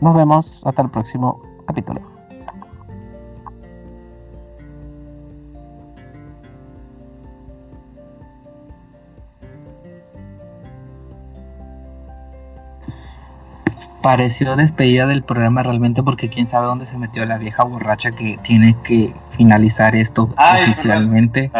Nos vemos hasta el próximo capítulo. Pareció despedida del programa realmente porque quién sabe dónde se metió la vieja borracha que tiene que finalizar esto oficialmente.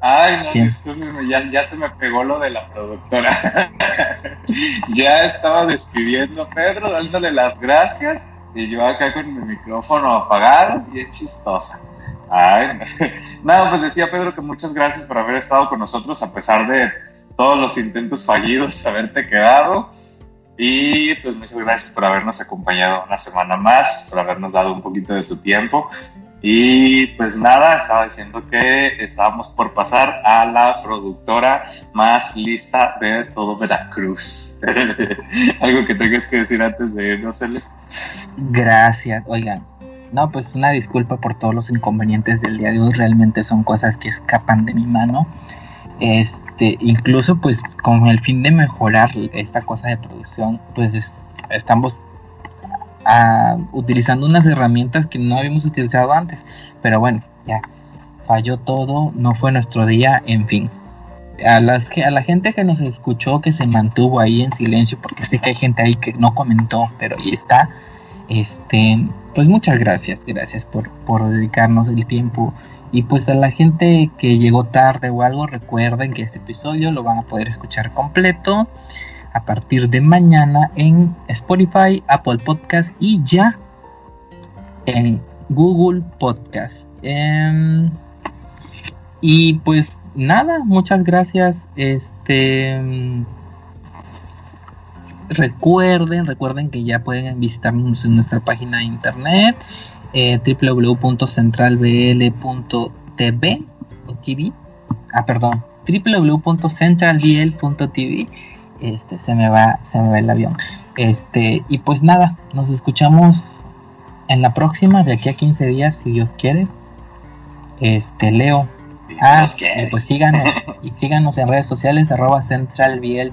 Ay, no, discúlpeme, ya, ya se me pegó lo de la productora. (laughs) ya estaba despidiendo a Pedro, dándole las gracias, y yo acá con mi micrófono apagado, y es chistosa. Ay, (laughs) nada, pues decía Pedro que muchas gracias por haber estado con nosotros a pesar de todos los intentos fallidos, haberte quedado. Y pues muchas gracias por habernos acompañado una semana más, por habernos dado un poquito de tu tiempo. Y pues nada, estaba diciendo que estábamos por pasar a la productora más lista de todo Veracruz. (laughs) Algo que tengas que decir antes de no hacerle. Gracias, oigan. No, pues una disculpa por todos los inconvenientes del día de hoy. Realmente son cosas que escapan de mi mano. Este, incluso pues con el fin de mejorar esta cosa de producción, pues estamos utilizando unas herramientas que no habíamos utilizado antes. Pero bueno, ya falló todo, no fue nuestro día, en fin. A, las que, a la gente que nos escuchó, que se mantuvo ahí en silencio, porque sé que hay gente ahí que no comentó, pero ahí está. Este, pues muchas gracias, gracias por, por dedicarnos el tiempo. Y pues a la gente que llegó tarde o algo, recuerden que este episodio lo van a poder escuchar completo a partir de mañana en Spotify, Apple Podcast y ya en Google Podcast. Em, y pues nada, muchas gracias. Este recuerden, recuerden que ya pueden visitarnos en nuestra página de internet eh, www.centralbl.tv TV. Ah, perdón, www.centralbl.tv este, se me va, se me va el avión. Este, y pues nada, nos escuchamos en la próxima, de aquí a 15 días, si Dios quiere. Este, Leo. Ah, pues síganos, y síganos en redes sociales, arroba centralbiel,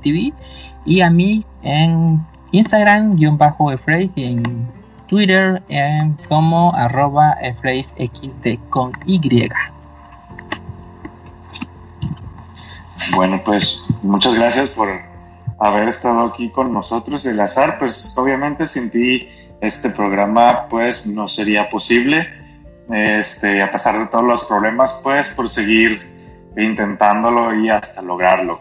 TV, y a mí en Instagram, guion bajo efraise, y en Twitter en como arroba xd con Y. Bueno, pues muchas gracias por haber estado aquí con nosotros. El azar, pues obviamente sin ti este programa pues no sería posible. Este, a pesar de todos los problemas, pues por seguir intentándolo y hasta lograrlo.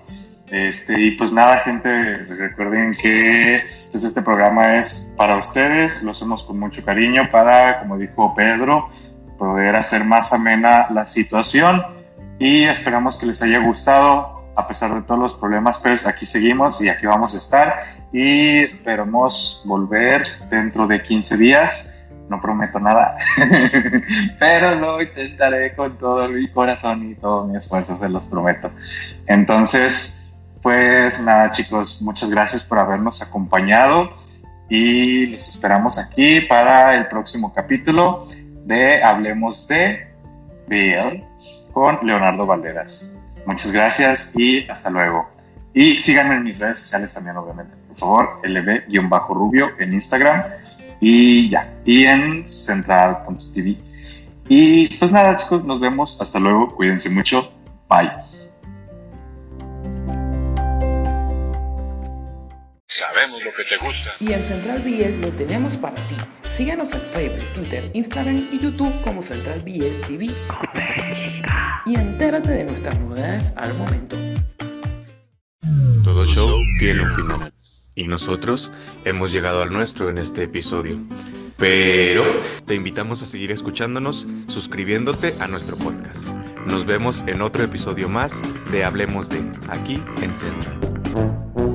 Este, y pues nada, gente, recuerden que pues, este programa es para ustedes, lo hacemos con mucho cariño para, como dijo Pedro, poder hacer más amena la situación y esperamos que les haya gustado a pesar de todos los problemas, pues aquí seguimos y aquí vamos a estar y esperamos volver dentro de 15 días. No prometo nada, (laughs) pero lo intentaré con todo mi corazón y todo mi esfuerzo, se los prometo. Entonces, pues nada chicos, muchas gracias por habernos acompañado y los esperamos aquí para el próximo capítulo de Hablemos de Bill con Leonardo Valderas. Muchas gracias y hasta luego. Y síganme en mis redes sociales también, obviamente. Por favor, lb-rubio en Instagram y ya. Y en central.tv. Y pues nada, chicos, nos vemos. Hasta luego. Cuídense mucho. Bye. Sabemos lo que te gusta. Y en Central BL lo tenemos para ti. Síguenos en Facebook, Twitter, Instagram y YouTube como Central BL TV y entérate de nuestras novedades al momento. Todo show tiene un final y nosotros hemos llegado al nuestro en este episodio. Pero te invitamos a seguir escuchándonos, suscribiéndote a nuestro podcast. Nos vemos en otro episodio más de Hablemos de aquí en Central.